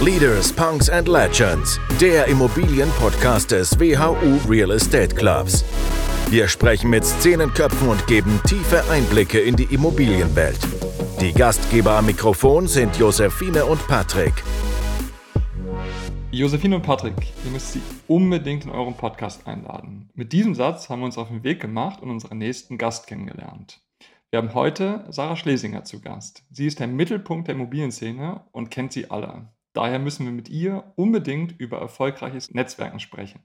Leaders, Punks and Legends, der Immobilienpodcast des WHU Real Estate Clubs. Wir sprechen mit Szenenköpfen und geben tiefe Einblicke in die Immobilienwelt. Die Gastgeber am Mikrofon sind Josephine und Patrick. Josephine und Patrick, ihr müsst sie unbedingt in euren Podcast einladen. Mit diesem Satz haben wir uns auf den Weg gemacht und unseren nächsten Gast kennengelernt. Wir haben heute Sarah Schlesinger zu Gast. Sie ist der Mittelpunkt der Immobilienszene und kennt sie alle. Daher müssen wir mit ihr unbedingt über erfolgreiches Netzwerken sprechen.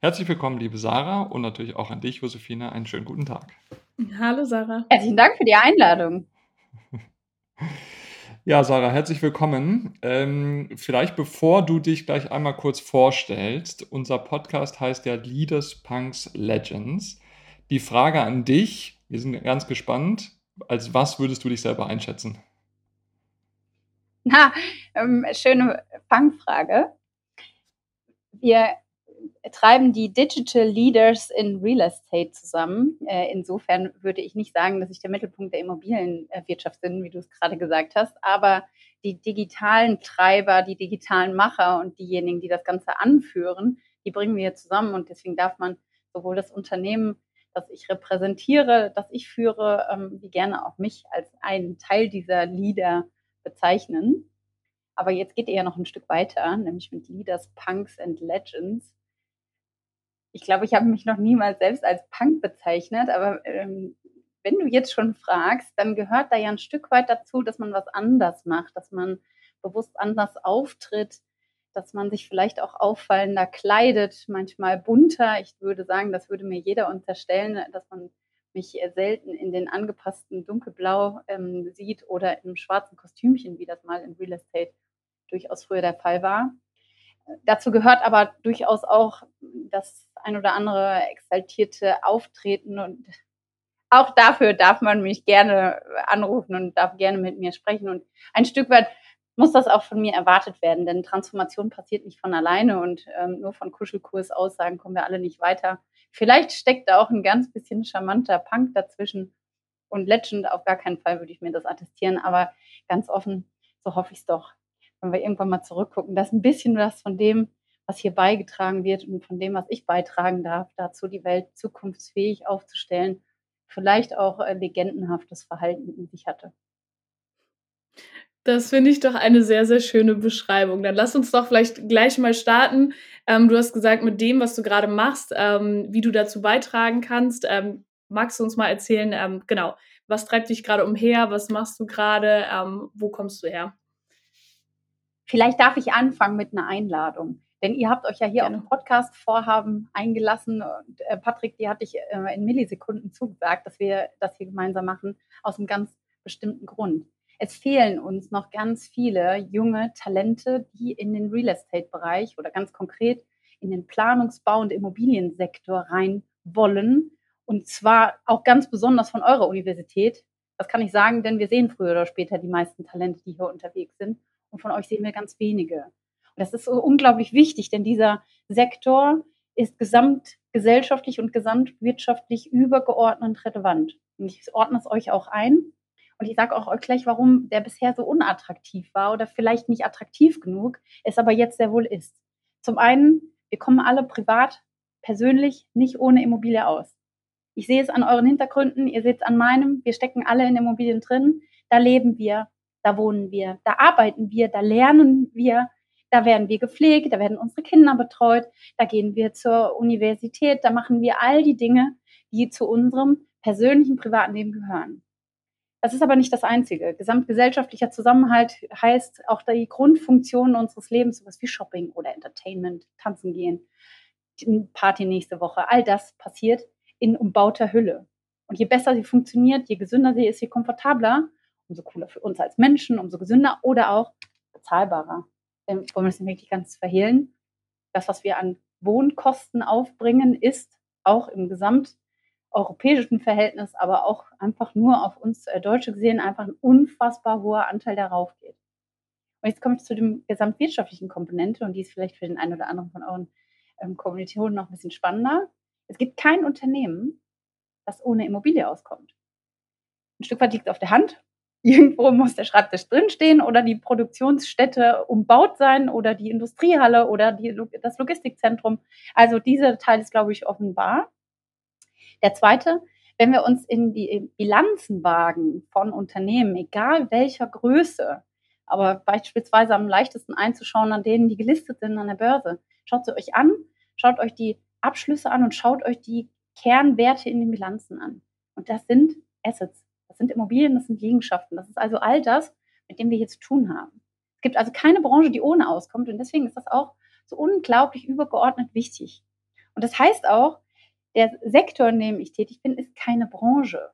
Herzlich willkommen, liebe Sarah, und natürlich auch an dich, Josephine. Einen schönen guten Tag. Hallo, Sarah. Herzlichen Dank für die Einladung. Ja, Sarah, herzlich willkommen. Ähm, vielleicht bevor du dich gleich einmal kurz vorstellst, unser Podcast heißt ja Leaders, Punks, Legends. Die Frage an dich, wir sind ganz gespannt. Als was würdest du dich selber einschätzen? Na, ähm, schöne Fangfrage. Wir treiben die Digital Leaders in Real Estate zusammen. Äh, insofern würde ich nicht sagen, dass ich der Mittelpunkt der Immobilienwirtschaft bin, wie du es gerade gesagt hast, aber die digitalen Treiber, die digitalen Macher und diejenigen, die das Ganze anführen, die bringen wir zusammen und deswegen darf man sowohl das Unternehmen das ich repräsentiere, das ich führe, ähm, wie gerne auch mich als einen Teil dieser Leader bezeichnen. Aber jetzt geht ihr ja noch ein Stück weiter, nämlich mit Leaders, Punks and Legends. Ich glaube, ich habe mich noch niemals selbst als Punk bezeichnet, aber ähm, wenn du jetzt schon fragst, dann gehört da ja ein Stück weit dazu, dass man was anders macht, dass man bewusst anders auftritt, dass man sich vielleicht auch auffallender kleidet, manchmal bunter. Ich würde sagen, das würde mir jeder unterstellen, dass man mich selten in den angepassten Dunkelblau ähm, sieht oder im schwarzen Kostümchen, wie das mal in Real Estate durchaus früher der Fall war. Dazu gehört aber durchaus auch das ein oder andere exaltierte Auftreten und auch dafür darf man mich gerne anrufen und darf gerne mit mir sprechen. Und ein Stück weit muss das auch von mir erwartet werden, denn Transformation passiert nicht von alleine und ähm, nur von Kuschelkurs-Aussagen kommen wir alle nicht weiter. Vielleicht steckt da auch ein ganz bisschen charmanter Punk dazwischen und Legend auf gar keinen Fall würde ich mir das attestieren, aber ganz offen, so hoffe ich es doch, wenn wir irgendwann mal zurückgucken, dass ein bisschen was von dem, was hier beigetragen wird und von dem, was ich beitragen darf, dazu die Welt zukunftsfähig aufzustellen, vielleicht auch äh, legendenhaftes Verhalten in sich hatte. Das finde ich doch eine sehr, sehr schöne Beschreibung. Dann lass uns doch vielleicht gleich mal starten. Ähm, du hast gesagt, mit dem, was du gerade machst, ähm, wie du dazu beitragen kannst. Ähm, magst du uns mal erzählen, ähm, genau, was treibt dich gerade umher? Was machst du gerade? Ähm, wo kommst du her? Vielleicht darf ich anfangen mit einer Einladung. Denn ihr habt euch ja hier Gerne. auf ein Podcast-Vorhaben eingelassen. Und, äh, Patrick, die hatte ich äh, in Millisekunden zugesagt, dass wir das hier gemeinsam machen, aus einem ganz bestimmten Grund es fehlen uns noch ganz viele junge Talente, die in den Real Estate-Bereich oder ganz konkret in den Planungsbau- und Immobiliensektor rein wollen. Und zwar auch ganz besonders von eurer Universität. Das kann ich sagen, denn wir sehen früher oder später die meisten Talente, die hier unterwegs sind. Und von euch sehen wir ganz wenige. Und das ist so unglaublich wichtig, denn dieser Sektor ist gesamtgesellschaftlich und gesamtwirtschaftlich übergeordnet relevant. Und ich ordne es euch auch ein. Und ich sage auch euch gleich, warum der bisher so unattraktiv war oder vielleicht nicht attraktiv genug, es aber jetzt sehr wohl ist. Zum einen, wir kommen alle privat, persönlich nicht ohne Immobilie aus. Ich sehe es an euren Hintergründen, ihr seht es an meinem, wir stecken alle in Immobilien drin, da leben wir, da wohnen wir, da arbeiten wir, da lernen wir, da werden wir gepflegt, da werden unsere Kinder betreut, da gehen wir zur Universität, da machen wir all die Dinge, die zu unserem persönlichen privaten Leben gehören. Das ist aber nicht das Einzige. Gesamtgesellschaftlicher Zusammenhalt heißt auch die Grundfunktionen unseres Lebens, sowas wie Shopping oder Entertainment, tanzen gehen, Party nächste Woche. All das passiert in umbauter Hülle. Und je besser sie funktioniert, je gesünder sie ist, je komfortabler, umso cooler für uns als Menschen, umso gesünder oder auch bezahlbarer. Denn wollen wir das nicht wirklich ganz verhehlen? Das, was wir an Wohnkosten aufbringen, ist auch im Gesamt europäischen Verhältnis, aber auch einfach nur auf uns äh, Deutsche gesehen, einfach ein unfassbar hoher Anteil darauf geht. Und jetzt komme ich zu dem gesamtwirtschaftlichen Komponente und die ist vielleicht für den einen oder anderen von euren ähm, Kommilitonen noch ein bisschen spannender. Es gibt kein Unternehmen, das ohne Immobilie auskommt. Ein Stück weit liegt auf der Hand. Irgendwo muss der Schreibtisch drinstehen oder die Produktionsstätte umbaut sein oder die Industriehalle oder die, das Logistikzentrum. Also dieser Teil ist, glaube ich, offenbar. Der zweite, wenn wir uns in die Bilanzen wagen von Unternehmen, egal welcher Größe, aber beispielsweise am leichtesten einzuschauen an denen, die gelistet sind an der Börse, schaut sie euch an, schaut euch die Abschlüsse an und schaut euch die Kernwerte in den Bilanzen an. Und das sind Assets, das sind Immobilien, das sind Liegenschaften. Das ist also all das, mit dem wir hier zu tun haben. Es gibt also keine Branche, die ohne auskommt und deswegen ist das auch so unglaublich übergeordnet wichtig. Und das heißt auch, der Sektor, in dem ich tätig bin, ist keine Branche.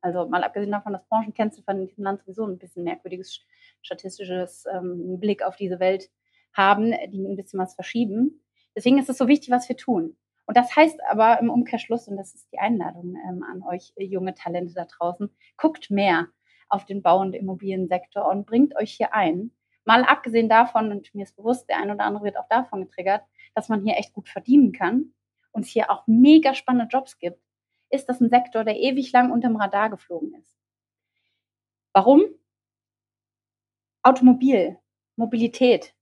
Also mal abgesehen davon, dass Branchenkennziffern in diesem Land sowieso ein bisschen merkwürdiges statistisches ähm, Blick auf diese Welt haben, die ein bisschen was verschieben. Deswegen ist es so wichtig, was wir tun. Und das heißt aber im Umkehrschluss, und das ist die Einladung ähm, an euch äh, junge Talente da draußen, guckt mehr auf den Bau- und Immobiliensektor und bringt euch hier ein. Mal abgesehen davon, und mir ist bewusst, der ein oder andere wird auch davon getriggert, dass man hier echt gut verdienen kann und es hier auch mega spannende Jobs gibt, ist das ein Sektor, der ewig lang unterm Radar geflogen ist. Warum? Automobil, Mobilität,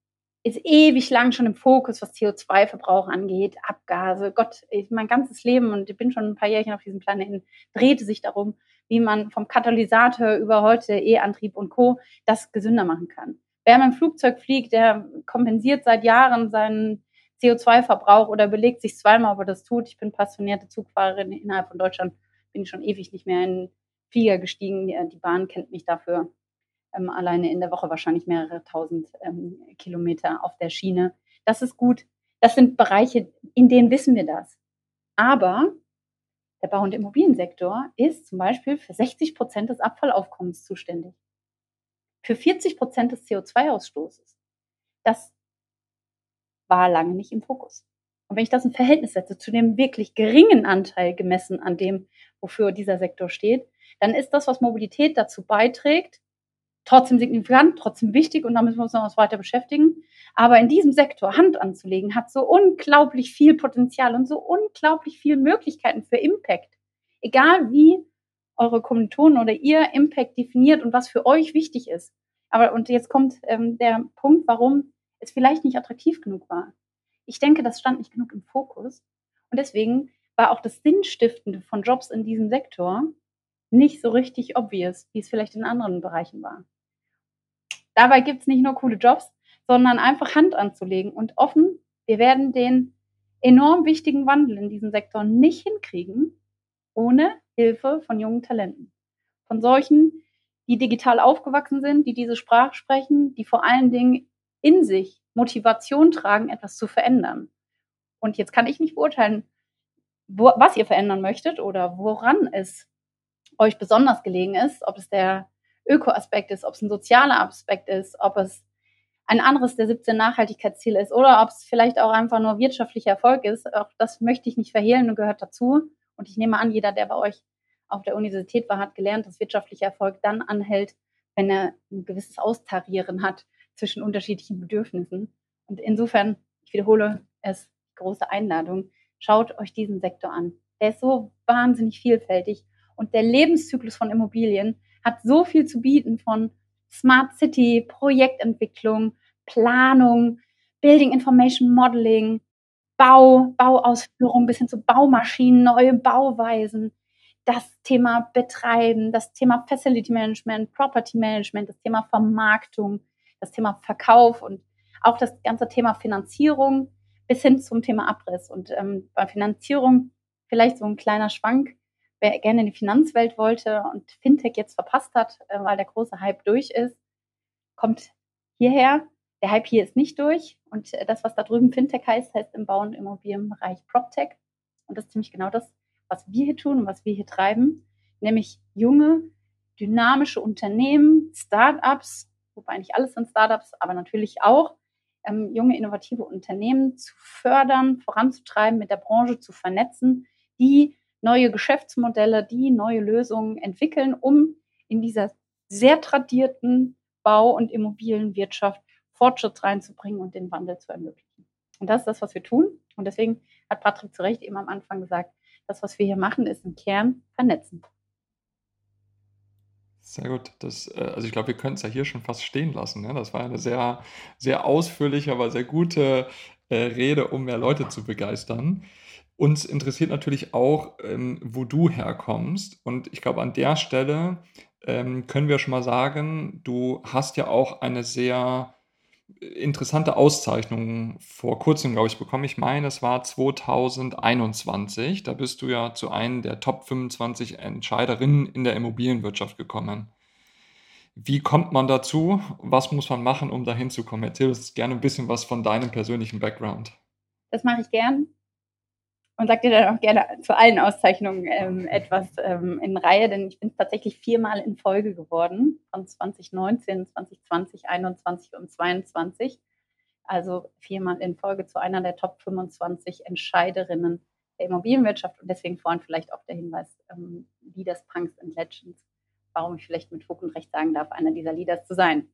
ist ewig lang schon im Fokus, was CO2-Verbrauch angeht, Abgase. Gott, mein ganzes Leben und ich bin schon ein paar Jährchen auf diesem Planeten, drehte sich darum, wie man vom Katalysator über heute E-Antrieb und Co. das gesünder machen kann. Wer mit dem Flugzeug fliegt, der kompensiert seit Jahren seinen CO2-Verbrauch oder belegt sich zweimal, ob er das tut. Ich bin passionierte Zugfahrerin innerhalb von Deutschland, bin schon ewig nicht mehr in Flieger gestiegen. Die Bahn kennt mich dafür ähm, alleine in der Woche wahrscheinlich mehrere tausend ähm, Kilometer auf der Schiene. Das ist gut. Das sind Bereiche, in denen wissen wir das. Aber der Bau- und Immobiliensektor ist zum Beispiel für 60 Prozent des Abfallaufkommens zuständig. Für 40 Prozent des CO2-Ausstoßes. Das war lange nicht im Fokus. Und wenn ich das in Verhältnis setze zu dem wirklich geringen Anteil gemessen an dem, wofür dieser Sektor steht, dann ist das, was Mobilität dazu beiträgt, trotzdem signifikant, trotzdem wichtig und da müssen wir uns noch weiter beschäftigen. Aber in diesem Sektor Hand anzulegen, hat so unglaublich viel Potenzial und so unglaublich viele Möglichkeiten für Impact. Egal wie eure Kommilitonen oder ihr Impact definiert und was für euch wichtig ist. Aber und jetzt kommt ähm, der Punkt, warum es vielleicht nicht attraktiv genug war. Ich denke, das stand nicht genug im Fokus. Und deswegen war auch das Sinnstiftende von Jobs in diesem Sektor nicht so richtig obvious, wie es vielleicht in anderen Bereichen war. Dabei gibt es nicht nur coole Jobs, sondern einfach Hand anzulegen und offen, wir werden den enorm wichtigen Wandel in diesem Sektor nicht hinkriegen, ohne Hilfe von jungen Talenten. Von solchen, die digital aufgewachsen sind, die diese Sprache sprechen, die vor allen Dingen in sich Motivation tragen, etwas zu verändern. Und jetzt kann ich nicht beurteilen, wo, was ihr verändern möchtet oder woran es euch besonders gelegen ist, ob es der Öko-Aspekt ist, ob es ein sozialer Aspekt ist, ob es ein anderes der 17 Nachhaltigkeitsziele ist oder ob es vielleicht auch einfach nur wirtschaftlicher Erfolg ist. Auch das möchte ich nicht verhehlen und gehört dazu. Und ich nehme an, jeder, der bei euch auf der Universität war, hat gelernt, dass wirtschaftlicher Erfolg dann anhält, wenn er ein gewisses Austarieren hat zwischen unterschiedlichen Bedürfnissen. Und insofern, ich wiederhole es, große Einladung, schaut euch diesen Sektor an. Der ist so wahnsinnig vielfältig und der Lebenszyklus von Immobilien hat so viel zu bieten von Smart City, Projektentwicklung, Planung, Building Information Modeling, Bau, Bauausführung bis hin zu Baumaschinen, neue Bauweisen, das Thema Betreiben, das Thema Facility Management, Property Management, das Thema Vermarktung, das Thema Verkauf und auch das ganze Thema Finanzierung bis hin zum Thema Abriss. Und ähm, bei Finanzierung vielleicht so ein kleiner Schwank wer gerne in die Finanzwelt wollte und Fintech jetzt verpasst hat, äh, weil der große Hype durch ist, kommt hierher. Der Hype hier ist nicht durch. Und äh, das, was da drüben Fintech heißt, heißt im Bau- und Immobilienbereich PropTech. Und das ist ziemlich genau das, was wir hier tun und was wir hier treiben, nämlich junge, dynamische Unternehmen, Startups, wobei nicht alles sind Startups, aber natürlich auch ähm, junge, innovative Unternehmen zu fördern, voranzutreiben, mit der Branche zu vernetzen, die neue Geschäftsmodelle, die neue Lösungen entwickeln, um in dieser sehr tradierten Bau- und Immobilienwirtschaft Fortschritt reinzubringen und den Wandel zu ermöglichen. Und das ist das, was wir tun. Und deswegen hat Patrick zu Recht eben am Anfang gesagt, das, was wir hier machen, ist im Kern vernetzen. Sehr gut. Das, äh, also ich glaube, wir können es ja hier schon fast stehen lassen. Ne? Das war eine sehr, sehr ausführliche, aber sehr gute äh, Rede, um mehr Leute zu begeistern. Uns interessiert natürlich auch, ähm, wo du herkommst. Und ich glaube, an der Stelle ähm, können wir schon mal sagen, du hast ja auch eine sehr interessante Auszeichnung vor kurzem, glaube ich, bekommen. Ich meine, es war 2021. Da bist du ja zu einem der Top 25 Entscheiderinnen in der Immobilienwirtschaft gekommen. Wie kommt man dazu? Was muss man machen, um dahin zu kommen? Erzähl uns gerne ein bisschen was von deinem persönlichen Background. Das mache ich gern und sage dir dann auch gerne zu allen Auszeichnungen ähm, etwas ähm, in Reihe, denn ich bin tatsächlich viermal in Folge geworden, von 2019, 2020, 2021 und 2022. Also viermal in Folge zu einer der Top 25 Entscheiderinnen der Immobilienwirtschaft und deswegen vorhin vielleicht auch der Hinweis, ähm, Leaders, Punks and Legends, warum ich vielleicht mit Fug und Recht sagen darf, einer dieser Leaders zu sein.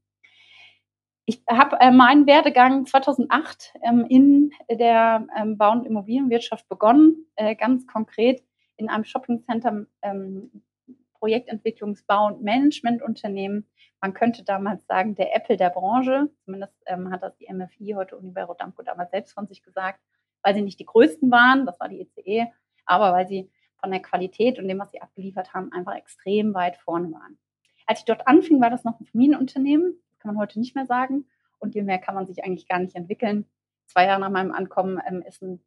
Ich habe äh, meinen Werdegang 2008 ähm, in der ähm, Bau- und Immobilienwirtschaft begonnen, äh, ganz konkret in einem Shoppingcenter ähm, Projektentwicklungsbau- und Managementunternehmen. Man könnte damals sagen, der Apple der Branche. Zumindest ähm, hat das die MFI, heute Univero Damco, damals selbst von sich gesagt, weil sie nicht die größten waren, das war die ECE, e, aber weil sie von der Qualität und dem, was sie abgeliefert haben, einfach extrem weit vorne waren. Als ich dort anfing, war das noch ein Familienunternehmen kann man heute nicht mehr sagen. Und je mehr kann man sich eigentlich gar nicht entwickeln. Zwei Jahre nach meinem Ankommen ähm, ist ein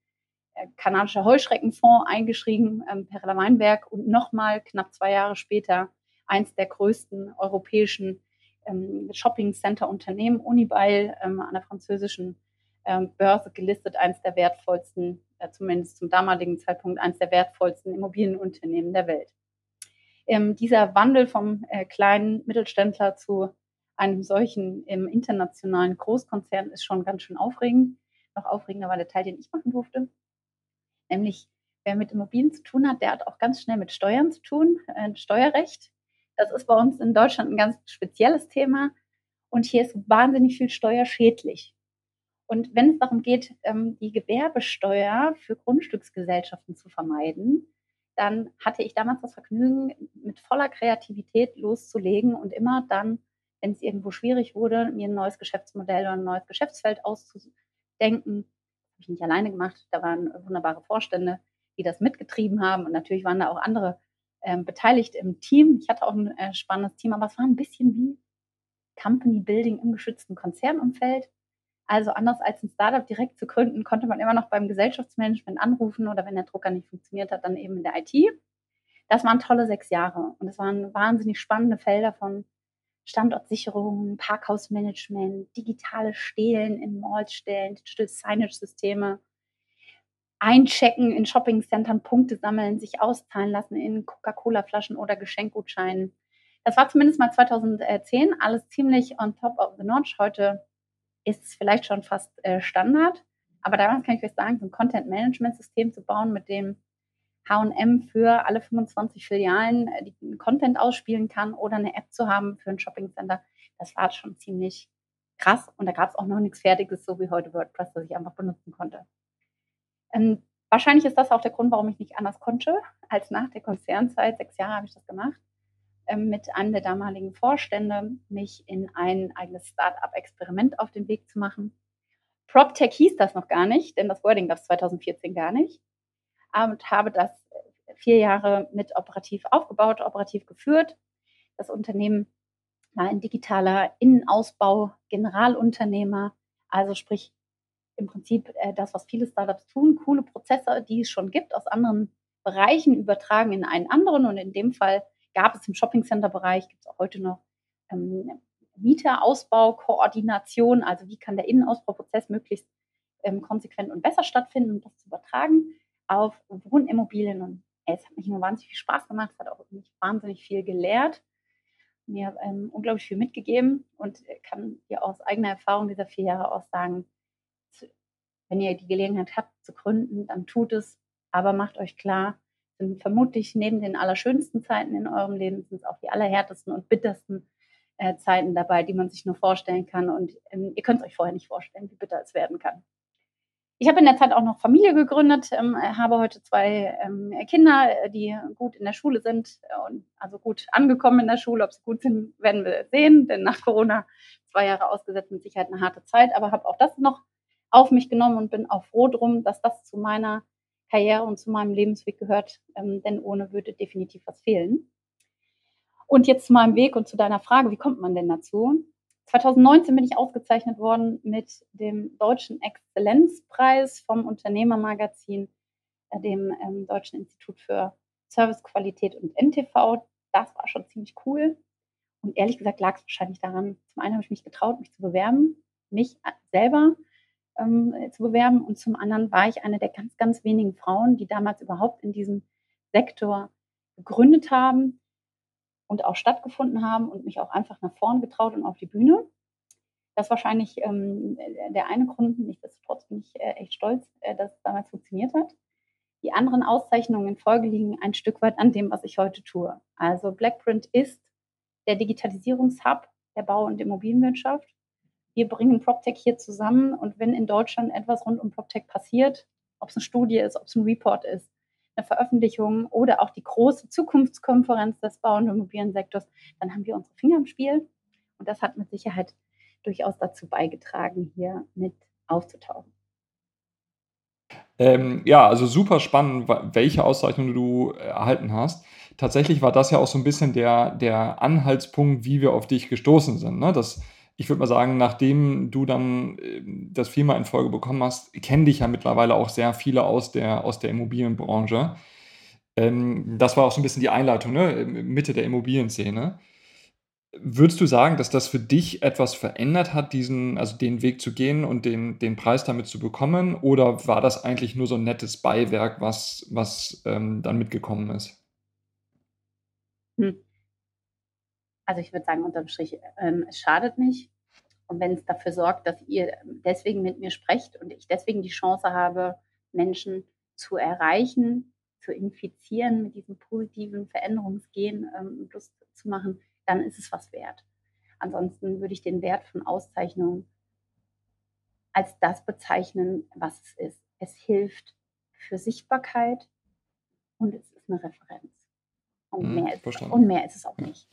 äh, kanadischer Heuschreckenfonds eingeschrieben, ähm, Perla Weinberg, und nochmal knapp zwei Jahre später eins der größten europäischen ähm, Shopping-Center-Unternehmen, Unibail, ähm, an der französischen ähm, Börse gelistet, eins der wertvollsten, äh, zumindest zum damaligen Zeitpunkt, eins der wertvollsten Immobilienunternehmen der Welt. Ähm, dieser Wandel vom äh, kleinen Mittelständler zu einem solchen im internationalen Großkonzern ist schon ganz schön aufregend. Noch aufregender war der Teil, den ich machen durfte. Nämlich, wer mit Immobilien zu tun hat, der hat auch ganz schnell mit Steuern zu tun, äh, Steuerrecht. Das ist bei uns in Deutschland ein ganz spezielles Thema. Und hier ist wahnsinnig viel steuerschädlich. Und wenn es darum geht, ähm, die Gewerbesteuer für Grundstücksgesellschaften zu vermeiden, dann hatte ich damals das Vergnügen, mit voller Kreativität loszulegen und immer dann wenn es irgendwo schwierig wurde, mir ein neues Geschäftsmodell oder ein neues Geschäftsfeld auszudenken. Habe ich nicht alleine gemacht. Da waren wunderbare Vorstände, die das mitgetrieben haben. Und natürlich waren da auch andere ähm, beteiligt im Team. Ich hatte auch ein äh, spannendes Team, aber es war ein bisschen wie Company Building im geschützten Konzernumfeld. Also anders als ein Startup direkt zu gründen, konnte man immer noch beim Gesellschaftsmanagement anrufen oder wenn der Drucker nicht funktioniert hat, dann eben in der IT. Das waren tolle sechs Jahre und es waren wahnsinnig spannende Felder von Standortsicherung, Parkhausmanagement, digitale Stelen in Malls stellen, Digital Signage-Systeme, einchecken in Shoppingcentern, Punkte sammeln, sich auszahlen lassen in Coca-Cola-Flaschen oder Geschenkgutscheinen. Das war zumindest mal 2010 alles ziemlich on top of the notch. Heute ist es vielleicht schon fast äh, Standard. Aber damals kann ich euch sagen, so ein Content-Management-System zu bauen, mit dem H&M für alle 25 Filialen äh, die Content ausspielen kann oder eine App zu haben für ein Shoppingcenter, das war schon ziemlich krass. Und da gab es auch noch nichts Fertiges, so wie heute WordPress, das ich einfach benutzen konnte. Ähm, wahrscheinlich ist das auch der Grund, warum ich nicht anders konnte als nach der Konzernzeit. Sechs Jahre habe ich das gemacht ähm, mit einem der damaligen Vorstände, mich in ein eigenes Start-up-Experiment auf den Weg zu machen. PropTech hieß das noch gar nicht, denn das Wording gab es 2014 gar nicht und habe das vier Jahre mit operativ aufgebaut, operativ geführt. Das Unternehmen war ein digitaler Innenausbau, Generalunternehmer, also sprich im Prinzip äh, das, was viele Startups tun, coole Prozesse, die es schon gibt, aus anderen Bereichen übertragen in einen anderen. Und in dem Fall gab es im Shoppingcenter-Bereich, gibt es auch heute noch ähm, Mieterausbau, Koordination, also wie kann der Innenausbauprozess möglichst ähm, konsequent und besser stattfinden, um das zu übertragen auf Wohnimmobilien. Und es hat mich nur wahnsinnig viel Spaß gemacht, es hat auch mich wahnsinnig viel gelehrt, mir ähm, unglaublich viel mitgegeben und kann dir aus eigener Erfahrung dieser vier Jahre auch sagen, wenn ihr die Gelegenheit habt zu gründen, dann tut es, aber macht euch klar, sind vermutlich neben den allerschönsten Zeiten in eurem Leben sind es auch die allerhärtesten und bittersten äh, Zeiten dabei, die man sich nur vorstellen kann. Und ähm, ihr könnt es euch vorher nicht vorstellen, wie bitter es werden kann. Ich habe in der Zeit auch noch Familie gegründet, ähm, habe heute zwei ähm, Kinder, die gut in der Schule sind und also gut angekommen in der Schule. Ob sie gut sind, werden wir sehen, denn nach Corona zwei Jahre ausgesetzt mit Sicherheit eine harte Zeit, aber habe auch das noch auf mich genommen und bin auch froh drum, dass das zu meiner Karriere und zu meinem Lebensweg gehört, ähm, denn ohne würde definitiv was fehlen. Und jetzt zu meinem Weg und zu deiner Frage, wie kommt man denn dazu? 2019 bin ich ausgezeichnet worden mit dem Deutschen Exzellenzpreis vom Unternehmermagazin, äh, dem ähm, Deutschen Institut für Servicequalität und NTV. Das war schon ziemlich cool. Und ehrlich gesagt lag es wahrscheinlich daran, zum einen habe ich mich getraut, mich zu bewerben, mich selber ähm, zu bewerben. Und zum anderen war ich eine der ganz, ganz wenigen Frauen, die damals überhaupt in diesem Sektor gegründet haben und auch stattgefunden haben und mich auch einfach nach vorn getraut und auf die Bühne. Das ist wahrscheinlich ähm, der eine Grund. Nichtsdestotrotz bin ich äh, echt stolz, äh, dass es damals funktioniert hat. Die anderen Auszeichnungen in Folge liegen ein Stück weit an dem, was ich heute tue. Also Blackprint ist der Digitalisierungshub der Bau- und Immobilienwirtschaft. Wir bringen PropTech hier zusammen und wenn in Deutschland etwas rund um PropTech passiert, ob es eine Studie ist, ob es ein Report ist, eine Veröffentlichung oder auch die große Zukunftskonferenz des Bau- und Immobiliensektors, dann haben wir unsere Finger im Spiel. Und das hat mit Sicherheit durchaus dazu beigetragen, hier mit aufzutauchen. Ähm, ja, also super spannend, welche Auszeichnung du erhalten hast. Tatsächlich war das ja auch so ein bisschen der, der Anhaltspunkt, wie wir auf dich gestoßen sind. Ne? Das, ich würde mal sagen, nachdem du dann ähm, das viermal in Folge bekommen hast, kennen dich ja mittlerweile auch sehr viele aus der, aus der Immobilienbranche. Ähm, das war auch so ein bisschen die Einleitung, ne? Mitte der Immobilienszene. Würdest du sagen, dass das für dich etwas verändert hat, diesen, also den Weg zu gehen und den, den Preis damit zu bekommen? Oder war das eigentlich nur so ein nettes Beiwerk, was, was ähm, dann mitgekommen ist? Hm. Also ich würde sagen, unterm Strich, ähm, es schadet nicht. Und wenn es dafür sorgt, dass ihr deswegen mit mir sprecht und ich deswegen die Chance habe, Menschen zu erreichen, zu infizieren, mit diesem positiven Veränderungsgehen ähm, Lust zu machen, dann ist es was wert. Ansonsten würde ich den Wert von Auszeichnungen als das bezeichnen, was es ist. Es hilft für Sichtbarkeit und es ist eine Referenz. Und, hm, mehr, ist, und mehr ist es auch nicht.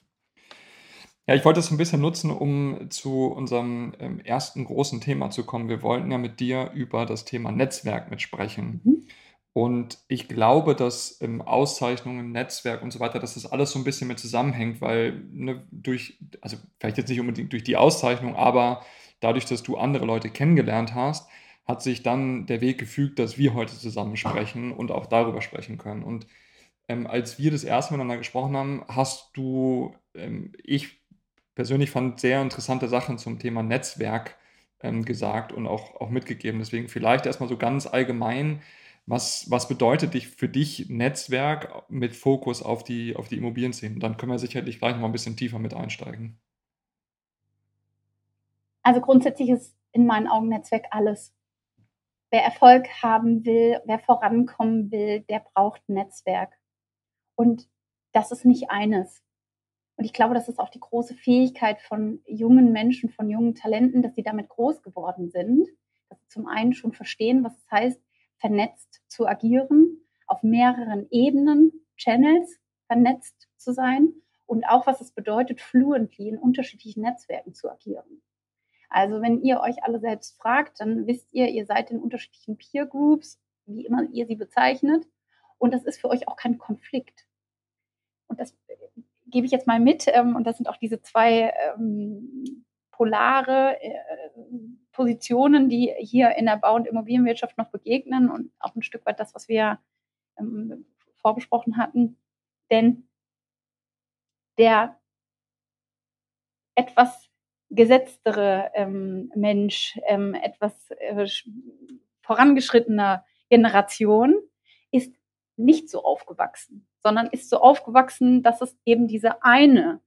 Ja, ich wollte es ein bisschen nutzen, um zu unserem ähm, ersten großen Thema zu kommen. Wir wollten ja mit dir über das Thema Netzwerk mitsprechen. Mhm. Und ich glaube, dass ähm, Auszeichnungen, Netzwerk und so weiter, dass das alles so ein bisschen mit zusammenhängt, weil ne, durch, also vielleicht jetzt nicht unbedingt durch die Auszeichnung, aber dadurch, dass du andere Leute kennengelernt hast, hat sich dann der Weg gefügt, dass wir heute zusammen sprechen und auch darüber sprechen können. Und ähm, als wir das erste Mal miteinander gesprochen haben, hast du, ähm, ich persönlich fand sehr interessante Sachen zum Thema Netzwerk ähm, gesagt und auch, auch mitgegeben. Deswegen vielleicht erstmal so ganz allgemein, was, was bedeutet dich für dich Netzwerk mit Fokus auf die, auf die Immobilienszene? Dann können wir sicherlich gleich noch ein bisschen tiefer mit einsteigen. Also grundsätzlich ist in meinen Augen Netzwerk alles. Wer Erfolg haben will, wer vorankommen will, der braucht Netzwerk. Und das ist nicht eines. Und ich glaube, das ist auch die große Fähigkeit von jungen Menschen, von jungen Talenten, dass sie damit groß geworden sind. Dass sie zum einen schon verstehen, was es heißt, vernetzt zu agieren, auf mehreren Ebenen, Channels vernetzt zu sein und auch, was es bedeutet, fluently in unterschiedlichen Netzwerken zu agieren. Also wenn ihr euch alle selbst fragt, dann wisst ihr, ihr seid in unterschiedlichen Peer Groups, wie immer ihr sie bezeichnet. Und das ist für euch auch kein Konflikt. Und das gebe ich jetzt mal mit. Ähm, und das sind auch diese zwei ähm, polare äh, Positionen, die hier in der Bau- und Immobilienwirtschaft noch begegnen und auch ein Stück weit das, was wir ähm, vorbesprochen hatten. Denn der etwas gesetztere ähm, Mensch, ähm, etwas äh, vorangeschrittener Generation ist nicht so aufgewachsen sondern ist so aufgewachsen, dass es eben diese eine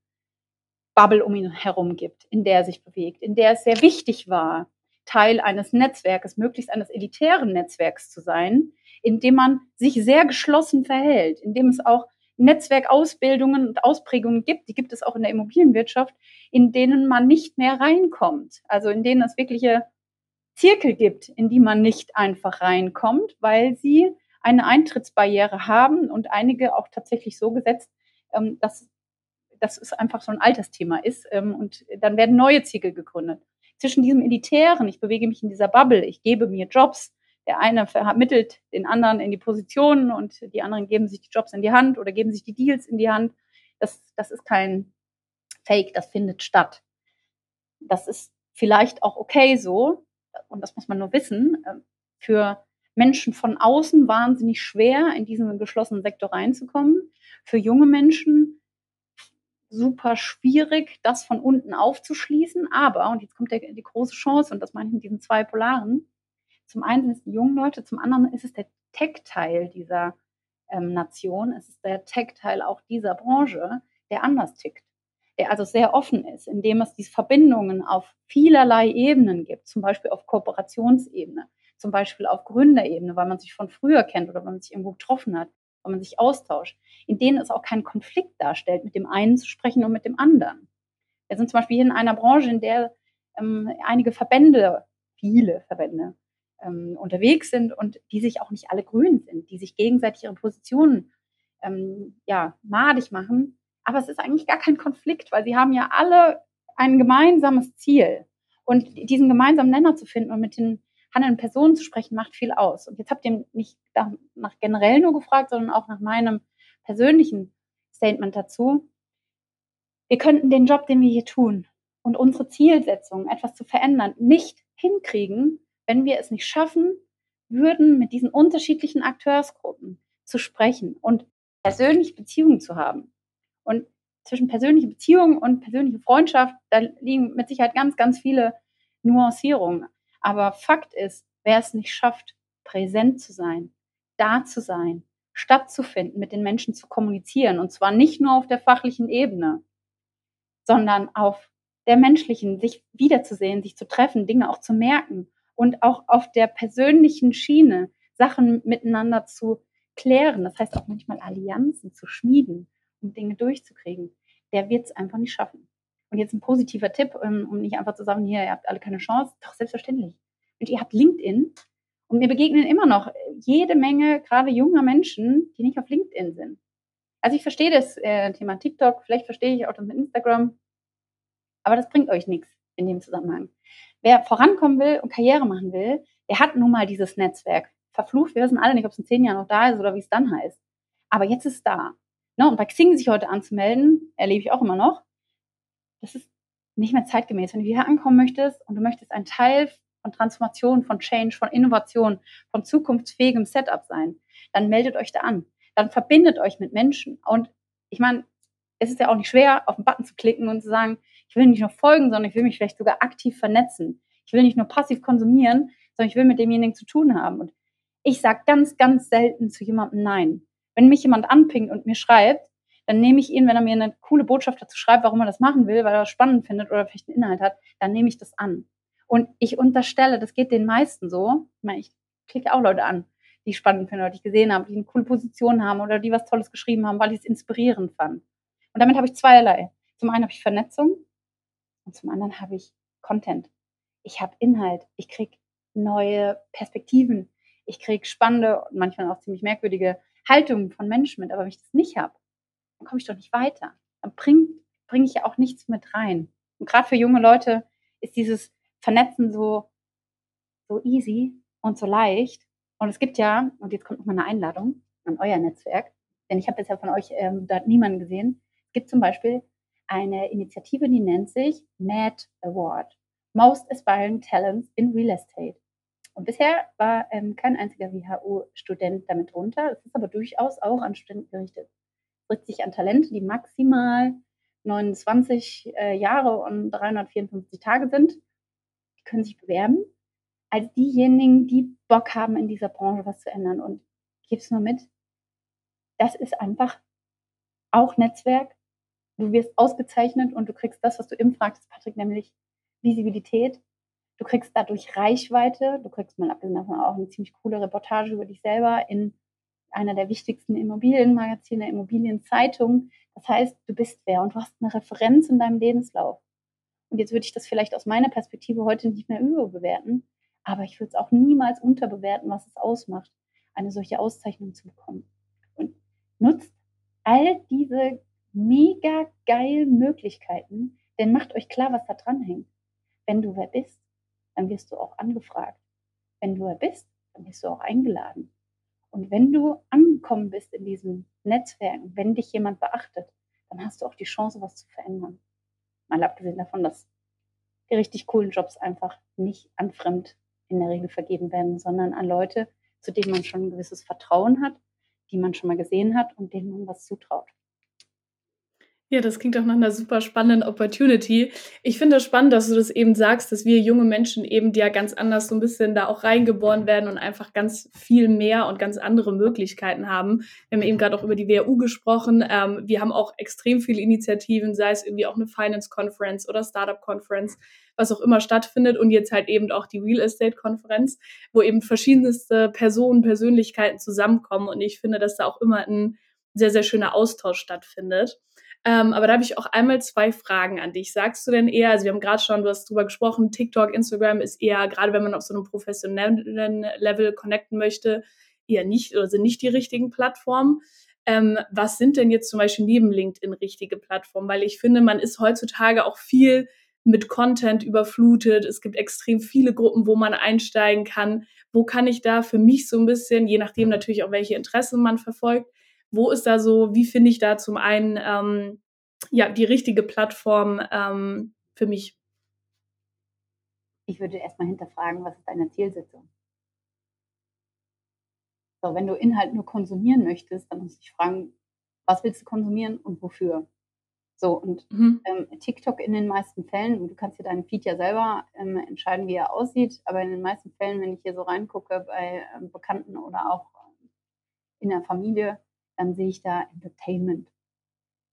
Bubble um ihn herum gibt, in der er sich bewegt, in der es sehr wichtig war, Teil eines Netzwerkes, möglichst eines elitären Netzwerks zu sein, in dem man sich sehr geschlossen verhält, in dem es auch Netzwerkausbildungen und Ausprägungen gibt, die gibt es auch in der Immobilienwirtschaft, in denen man nicht mehr reinkommt, also in denen es wirkliche Zirkel gibt, in die man nicht einfach reinkommt, weil sie eine Eintrittsbarriere haben und einige auch tatsächlich so gesetzt, ähm, dass dass es einfach so ein Altersthema ist. Ähm, und dann werden neue Zirkel gegründet. Zwischen diesem Elitären, ich bewege mich in dieser Bubble, ich gebe mir Jobs, der eine vermittelt den anderen in die Positionen und die anderen geben sich die Jobs in die Hand oder geben sich die Deals in die Hand. Das, das ist kein Fake, das findet statt. Das ist vielleicht auch okay so, und das muss man nur wissen, ähm, für Menschen von außen wahnsinnig schwer, in diesen geschlossenen Sektor reinzukommen. Für junge Menschen super schwierig, das von unten aufzuschließen. Aber, und jetzt kommt der, die große Chance, und das meine ich mit diesen zwei Polaren, zum einen sind es die jungen Leute, zum anderen ist es der Tech-Teil dieser ähm, Nation, es ist der Tech-Teil auch dieser Branche, der anders tickt, der also sehr offen ist, indem es diese Verbindungen auf vielerlei Ebenen gibt, zum Beispiel auf Kooperationsebene, zum Beispiel auf Gründerebene, weil man sich von früher kennt oder weil man sich irgendwo getroffen hat, weil man sich austauscht, in denen es auch keinen Konflikt darstellt, mit dem einen zu sprechen und mit dem anderen. Wir sind zum Beispiel hier in einer Branche, in der ähm, einige Verbände, viele Verbände, ähm, unterwegs sind und die sich auch nicht alle grün sind, die sich gegenseitig ihre Positionen ähm, ja, madig machen. Aber es ist eigentlich gar kein Konflikt, weil sie haben ja alle ein gemeinsames Ziel. Und diesen gemeinsamen Nenner zu finden und mit den handelnden Personen zu sprechen, macht viel aus. Und jetzt habt ihr nicht nach generell nur gefragt, sondern auch nach meinem persönlichen Statement dazu. Wir könnten den Job, den wir hier tun und unsere Zielsetzung, etwas zu verändern, nicht hinkriegen, wenn wir es nicht schaffen würden, mit diesen unterschiedlichen Akteursgruppen zu sprechen und persönliche Beziehungen zu haben. Und zwischen persönliche Beziehungen und persönliche Freundschaft, da liegen mit Sicherheit ganz, ganz viele Nuancierungen. Aber Fakt ist, wer es nicht schafft, präsent zu sein, da zu sein, stattzufinden, mit den Menschen zu kommunizieren, und zwar nicht nur auf der fachlichen Ebene, sondern auf der menschlichen, sich wiederzusehen, sich zu treffen, Dinge auch zu merken und auch auf der persönlichen Schiene Sachen miteinander zu klären, das heißt auch manchmal Allianzen zu schmieden, um Dinge durchzukriegen, der wird es einfach nicht schaffen. Und jetzt ein positiver Tipp, ähm, um nicht einfach zu sagen, hier, ihr habt alle keine Chance. Doch, selbstverständlich. Und ihr habt LinkedIn. Und mir begegnen immer noch jede Menge gerade junger Menschen, die nicht auf LinkedIn sind. Also ich verstehe das äh, Thema TikTok, vielleicht verstehe ich auch das mit Instagram, aber das bringt euch nichts in dem Zusammenhang. Wer vorankommen will und Karriere machen will, der hat nun mal dieses Netzwerk. Verflucht, wir wissen alle nicht, ob es in zehn Jahren noch da ist oder wie es dann heißt. Aber jetzt ist es da. Ne? Und bei Xing sich heute anzumelden, erlebe ich auch immer noch, das ist nicht mehr zeitgemäß. Wenn du hier ankommen möchtest und du möchtest ein Teil von Transformation, von Change, von Innovation, von zukunftsfähigem Setup sein, dann meldet euch da an. Dann verbindet euch mit Menschen. Und ich meine, es ist ja auch nicht schwer, auf den Button zu klicken und zu sagen, ich will nicht nur folgen, sondern ich will mich vielleicht sogar aktiv vernetzen. Ich will nicht nur passiv konsumieren, sondern ich will mit demjenigen zu tun haben. Und ich sage ganz, ganz selten zu jemandem Nein. Wenn mich jemand anpingt und mir schreibt, dann nehme ich ihn, wenn er mir eine coole Botschaft dazu schreibt, warum er das machen will, weil er das spannend findet oder vielleicht einen Inhalt hat, dann nehme ich das an. Und ich unterstelle, das geht den meisten so. Ich meine, ich klicke auch Leute an, die ich spannend finde, oder die ich gesehen habe, die eine coole Position haben oder die was Tolles geschrieben haben, weil ich es inspirierend fand. Und damit habe ich zweierlei. Zum einen habe ich Vernetzung und zum anderen habe ich Content. Ich habe Inhalt. Ich kriege neue Perspektiven. Ich kriege spannende und manchmal auch ziemlich merkwürdige Haltungen von Menschen mit. Aber wenn ich das nicht habe, dann komme ich doch nicht weiter. Dann bringe bring ich ja auch nichts mit rein. Und gerade für junge Leute ist dieses Vernetzen so, so easy und so leicht. Und es gibt ja, und jetzt kommt noch mal eine Einladung an euer Netzwerk, denn ich habe bisher von euch ähm, da niemanden gesehen. Es gibt zum Beispiel eine Initiative, die nennt sich MAD Award, Most Aspiring Talents in Real Estate. Und bisher war ähm, kein einziger WHU-Student damit drunter. Es ist aber durchaus auch an Studenten gerichtet sich an Talente, die maximal 29 äh, Jahre und 354 Tage sind. Die können sich bewerben als diejenigen, die Bock haben, in dieser Branche was zu ändern. Und es nur mit, das ist einfach auch Netzwerk. Du wirst ausgezeichnet und du kriegst das, was du eben fragtest, Patrick, nämlich Visibilität. Du kriegst dadurch Reichweite. Du kriegst mal abgesehen davon auch eine ziemlich coole Reportage über dich selber in einer der wichtigsten Immobilienmagazine, Immobilienzeitung. Das heißt, du bist wer und du hast eine Referenz in deinem Lebenslauf. Und jetzt würde ich das vielleicht aus meiner Perspektive heute nicht mehr überbewerten, Aber ich würde es auch niemals unterbewerten, was es ausmacht, eine solche Auszeichnung zu bekommen. Und nutzt all diese mega geilen Möglichkeiten, denn macht euch klar, was da dran hängt. Wenn du wer bist, dann wirst du auch angefragt. Wenn du wer bist, dann wirst du auch eingeladen. Und wenn du angekommen bist in diesen Netzwerken, wenn dich jemand beachtet, dann hast du auch die Chance, was zu verändern. Mal abgesehen davon, dass die richtig coolen Jobs einfach nicht an Fremd in der Regel vergeben werden, sondern an Leute, zu denen man schon ein gewisses Vertrauen hat, die man schon mal gesehen hat und denen man was zutraut. Ja, das klingt doch nach einer super spannenden Opportunity. Ich finde es spannend, dass du das eben sagst, dass wir junge Menschen eben ja ganz anders so ein bisschen da auch reingeboren werden und einfach ganz viel mehr und ganz andere Möglichkeiten haben. Wir haben eben gerade auch über die WHU gesprochen. Ähm, wir haben auch extrem viele Initiativen, sei es irgendwie auch eine Finance Conference oder Startup Conference, was auch immer stattfindet und jetzt halt eben auch die Real Estate Konferenz, wo eben verschiedenste Personen, Persönlichkeiten zusammenkommen und ich finde, dass da auch immer ein sehr, sehr schöner Austausch stattfindet. Ähm, aber da habe ich auch einmal zwei Fragen an dich. Sagst du denn eher, also wir haben gerade schon, du hast drüber gesprochen, TikTok, Instagram ist eher, gerade wenn man auf so einem professionellen Level connecten möchte, eher nicht oder sind nicht die richtigen Plattformen. Ähm, was sind denn jetzt zum Beispiel neben LinkedIn richtige Plattformen? Weil ich finde, man ist heutzutage auch viel mit Content überflutet. Es gibt extrem viele Gruppen, wo man einsteigen kann. Wo kann ich da für mich so ein bisschen, je nachdem natürlich auch welche Interessen man verfolgt, wo ist da so, wie finde ich da zum einen ähm, ja die richtige Plattform ähm, für mich? Ich würde erstmal hinterfragen, was ist deine Zielsetzung? So, wenn du Inhalt nur konsumieren möchtest, dann muss ich fragen, was willst du konsumieren und wofür? So, und mhm. ähm, TikTok in den meisten Fällen, du kannst dir deinen Feed ja selber ähm, entscheiden, wie er aussieht, aber in den meisten Fällen, wenn ich hier so reingucke bei ähm, Bekannten oder auch in der Familie, dann sehe ich da Entertainment.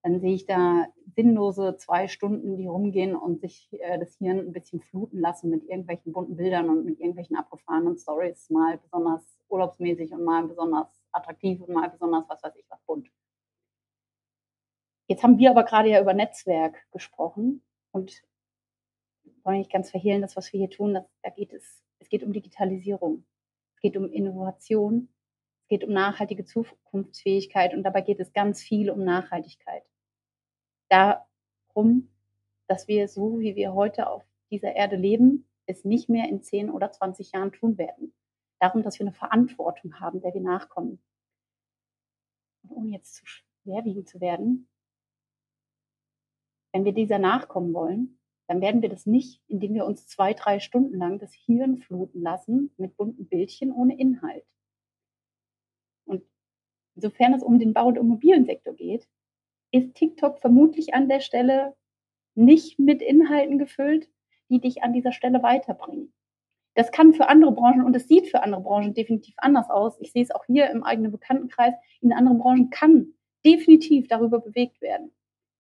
Dann sehe ich da sinnlose zwei Stunden, die rumgehen und sich äh, das Hirn ein bisschen fluten lassen mit irgendwelchen bunten Bildern und mit irgendwelchen abgefahrenen Stories, mal besonders urlaubsmäßig und mal besonders attraktiv und mal besonders was weiß ich was bunt. Jetzt haben wir aber gerade ja über Netzwerk gesprochen und wollen nicht ganz verhehlen, das, was wir hier tun, das, da geht es, es geht um Digitalisierung, es geht um Innovation, es geht um nachhaltige Zukunftsfähigkeit und dabei geht es ganz viel um Nachhaltigkeit. Darum, dass wir so, wie wir heute auf dieser Erde leben, es nicht mehr in 10 oder 20 Jahren tun werden. Darum, dass wir eine Verantwortung haben, der wir nachkommen. Und ohne jetzt zu schwerwiegend zu werden, wenn wir dieser nachkommen wollen, dann werden wir das nicht, indem wir uns zwei, drei Stunden lang das Hirn fluten lassen mit bunten Bildchen ohne Inhalt. Insofern es um den Bau- und Immobiliensektor geht, ist TikTok vermutlich an der Stelle nicht mit Inhalten gefüllt, die dich an dieser Stelle weiterbringen. Das kann für andere Branchen und es sieht für andere Branchen definitiv anders aus. Ich sehe es auch hier im eigenen Bekanntenkreis. In anderen Branchen kann definitiv darüber bewegt werden.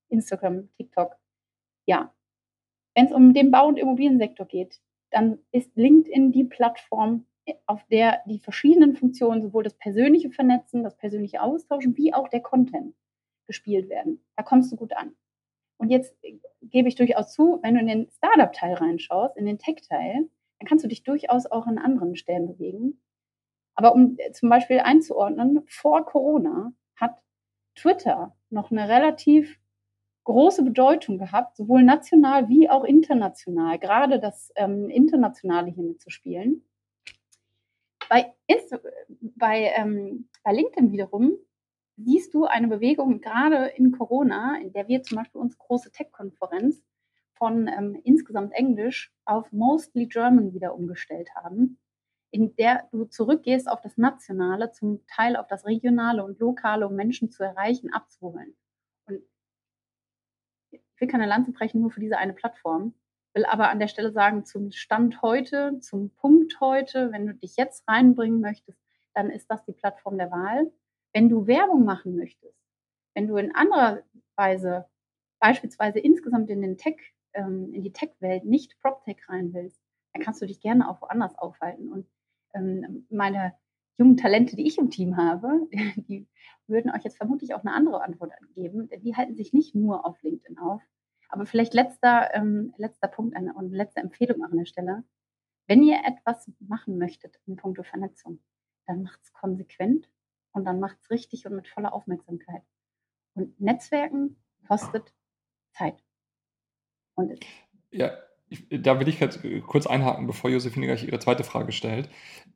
Instagram, TikTok. Ja. Wenn es um den Bau- und Immobiliensektor geht, dann ist LinkedIn die Plattform, auf der die verschiedenen Funktionen, sowohl das persönliche Vernetzen, das persönliche Austauschen, wie auch der Content gespielt werden. Da kommst du gut an. Und jetzt gebe ich durchaus zu, wenn du in den Startup-Teil reinschaust, in den Tech-Teil, dann kannst du dich durchaus auch an anderen Stellen bewegen. Aber um zum Beispiel einzuordnen, vor Corona hat Twitter noch eine relativ große Bedeutung gehabt, sowohl national wie auch international, gerade das ähm, Internationale hier mitzuspielen. Bei, Inst bei, ähm, bei LinkedIn wiederum siehst du eine Bewegung gerade in Corona, in der wir zum Beispiel uns große Tech-Konferenz von ähm, insgesamt Englisch auf mostly German wieder umgestellt haben, in der du zurückgehst auf das Nationale, zum Teil auf das Regionale und Lokale, um Menschen zu erreichen, abzuholen. Und ich will keine Lanze brechen nur für diese eine Plattform, will aber an der Stelle sagen, zum Stand heute, zum Punkt heute, wenn du dich jetzt reinbringen möchtest, dann ist das die Plattform der Wahl. Wenn du Werbung machen möchtest, wenn du in anderer Weise beispielsweise insgesamt in den Tech, ähm, in die Tech-Welt nicht PropTech rein willst, dann kannst du dich gerne auch woanders aufhalten. Und ähm, meine jungen Talente, die ich im Team habe, die würden euch jetzt vermutlich auch eine andere Antwort geben. Die halten sich nicht nur auf LinkedIn auf, aber vielleicht letzter, ähm, letzter Punkt eine, und letzte Empfehlung auch an der Stelle. Wenn ihr etwas machen möchtet in puncto Vernetzung, dann macht es konsequent und dann macht es richtig und mit voller Aufmerksamkeit. Und Netzwerken kostet Zeit. Und ja, da will ich kurz einhaken, bevor Josephine gleich ihre zweite Frage stellt.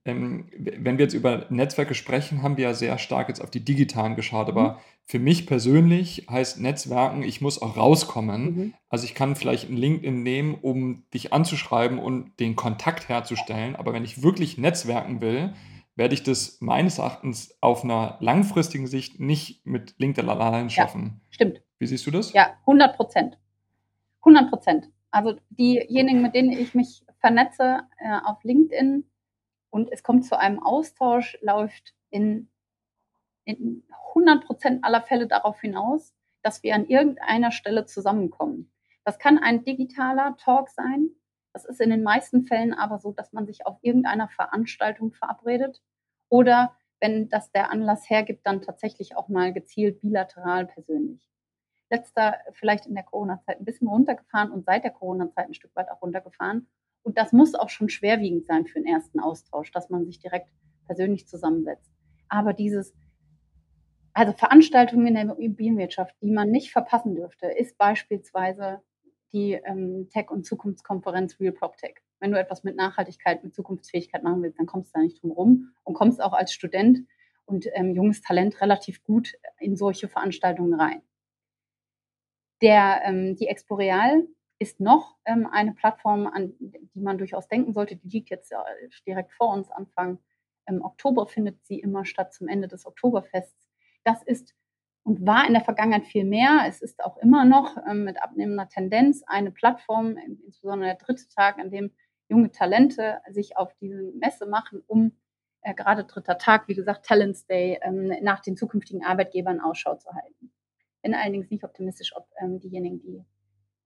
Ähm, wenn wir jetzt über Netzwerke sprechen, haben wir ja sehr stark jetzt auf die digitalen geschaut. Aber mhm. für mich persönlich heißt Netzwerken, ich muss auch rauskommen. Mhm. Also ich kann vielleicht einen LinkedIn nehmen, um dich anzuschreiben und den Kontakt herzustellen. Aber wenn ich wirklich Netzwerken will, werde ich das meines Erachtens auf einer langfristigen Sicht nicht mit LinkedIn allein schaffen. Ja, stimmt. Wie siehst du das? Ja, 100 Prozent. 100 Prozent. Also diejenigen, mit denen ich mich vernetze äh, auf LinkedIn und es kommt zu einem Austausch, läuft in, in 100 Prozent aller Fälle darauf hinaus, dass wir an irgendeiner Stelle zusammenkommen. Das kann ein digitaler Talk sein. Das ist in den meisten Fällen aber so, dass man sich auf irgendeiner Veranstaltung verabredet oder wenn das der Anlass hergibt, dann tatsächlich auch mal gezielt bilateral persönlich letzter vielleicht in der Corona-Zeit ein bisschen runtergefahren und seit der Corona-Zeit ein Stück weit auch runtergefahren. Und das muss auch schon schwerwiegend sein für den ersten Austausch, dass man sich direkt persönlich zusammensetzt. Aber dieses, also Veranstaltungen in der Immobilienwirtschaft, die man nicht verpassen dürfte, ist beispielsweise die ähm, Tech- und Zukunftskonferenz Real PropTech. Wenn du etwas mit Nachhaltigkeit, mit Zukunftsfähigkeit machen willst, dann kommst du da nicht drum rum und kommst auch als Student und ähm, junges Talent relativ gut in solche Veranstaltungen rein. Der, ähm, die Exporeal ist noch ähm, eine Plattform, an die man durchaus denken sollte. Die liegt jetzt ja direkt vor uns. Anfang ähm, Oktober findet sie immer statt zum Ende des Oktoberfests. Das ist und war in der Vergangenheit viel mehr. Es ist auch immer noch ähm, mit abnehmender Tendenz eine Plattform, insbesondere der dritte Tag, an dem junge Talente sich auf diese Messe machen, um äh, gerade dritter Tag, wie gesagt, Talents Day, ähm, nach den zukünftigen Arbeitgebern Ausschau zu halten. Bin allerdings nicht optimistisch, ob ähm, diejenigen, die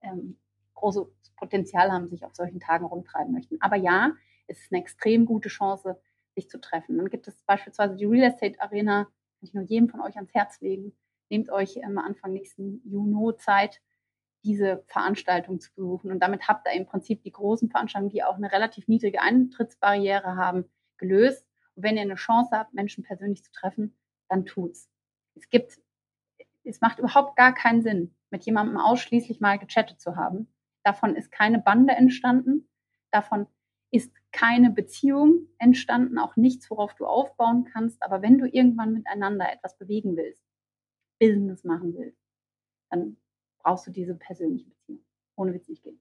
ähm, großes Potenzial haben, sich auf solchen Tagen rumtreiben möchten. Aber ja, es ist eine extrem gute Chance, sich zu treffen. Dann gibt es beispielsweise die Real Estate Arena, kann ich nur jedem von euch ans Herz legen. Nehmt euch ähm, Anfang nächsten Juni Zeit, diese Veranstaltung zu besuchen. Und damit habt ihr im Prinzip die großen Veranstaltungen, die auch eine relativ niedrige Eintrittsbarriere haben, gelöst. Und wenn ihr eine Chance habt, Menschen persönlich zu treffen, dann tut's. Es gibt es macht überhaupt gar keinen Sinn, mit jemandem ausschließlich mal gechattet zu haben. Davon ist keine Bande entstanden. Davon ist keine Beziehung entstanden, auch nichts, worauf du aufbauen kannst. Aber wenn du irgendwann miteinander etwas bewegen willst, Business machen willst, dann brauchst du diese persönliche Beziehung. Ohne Witz nicht gehen.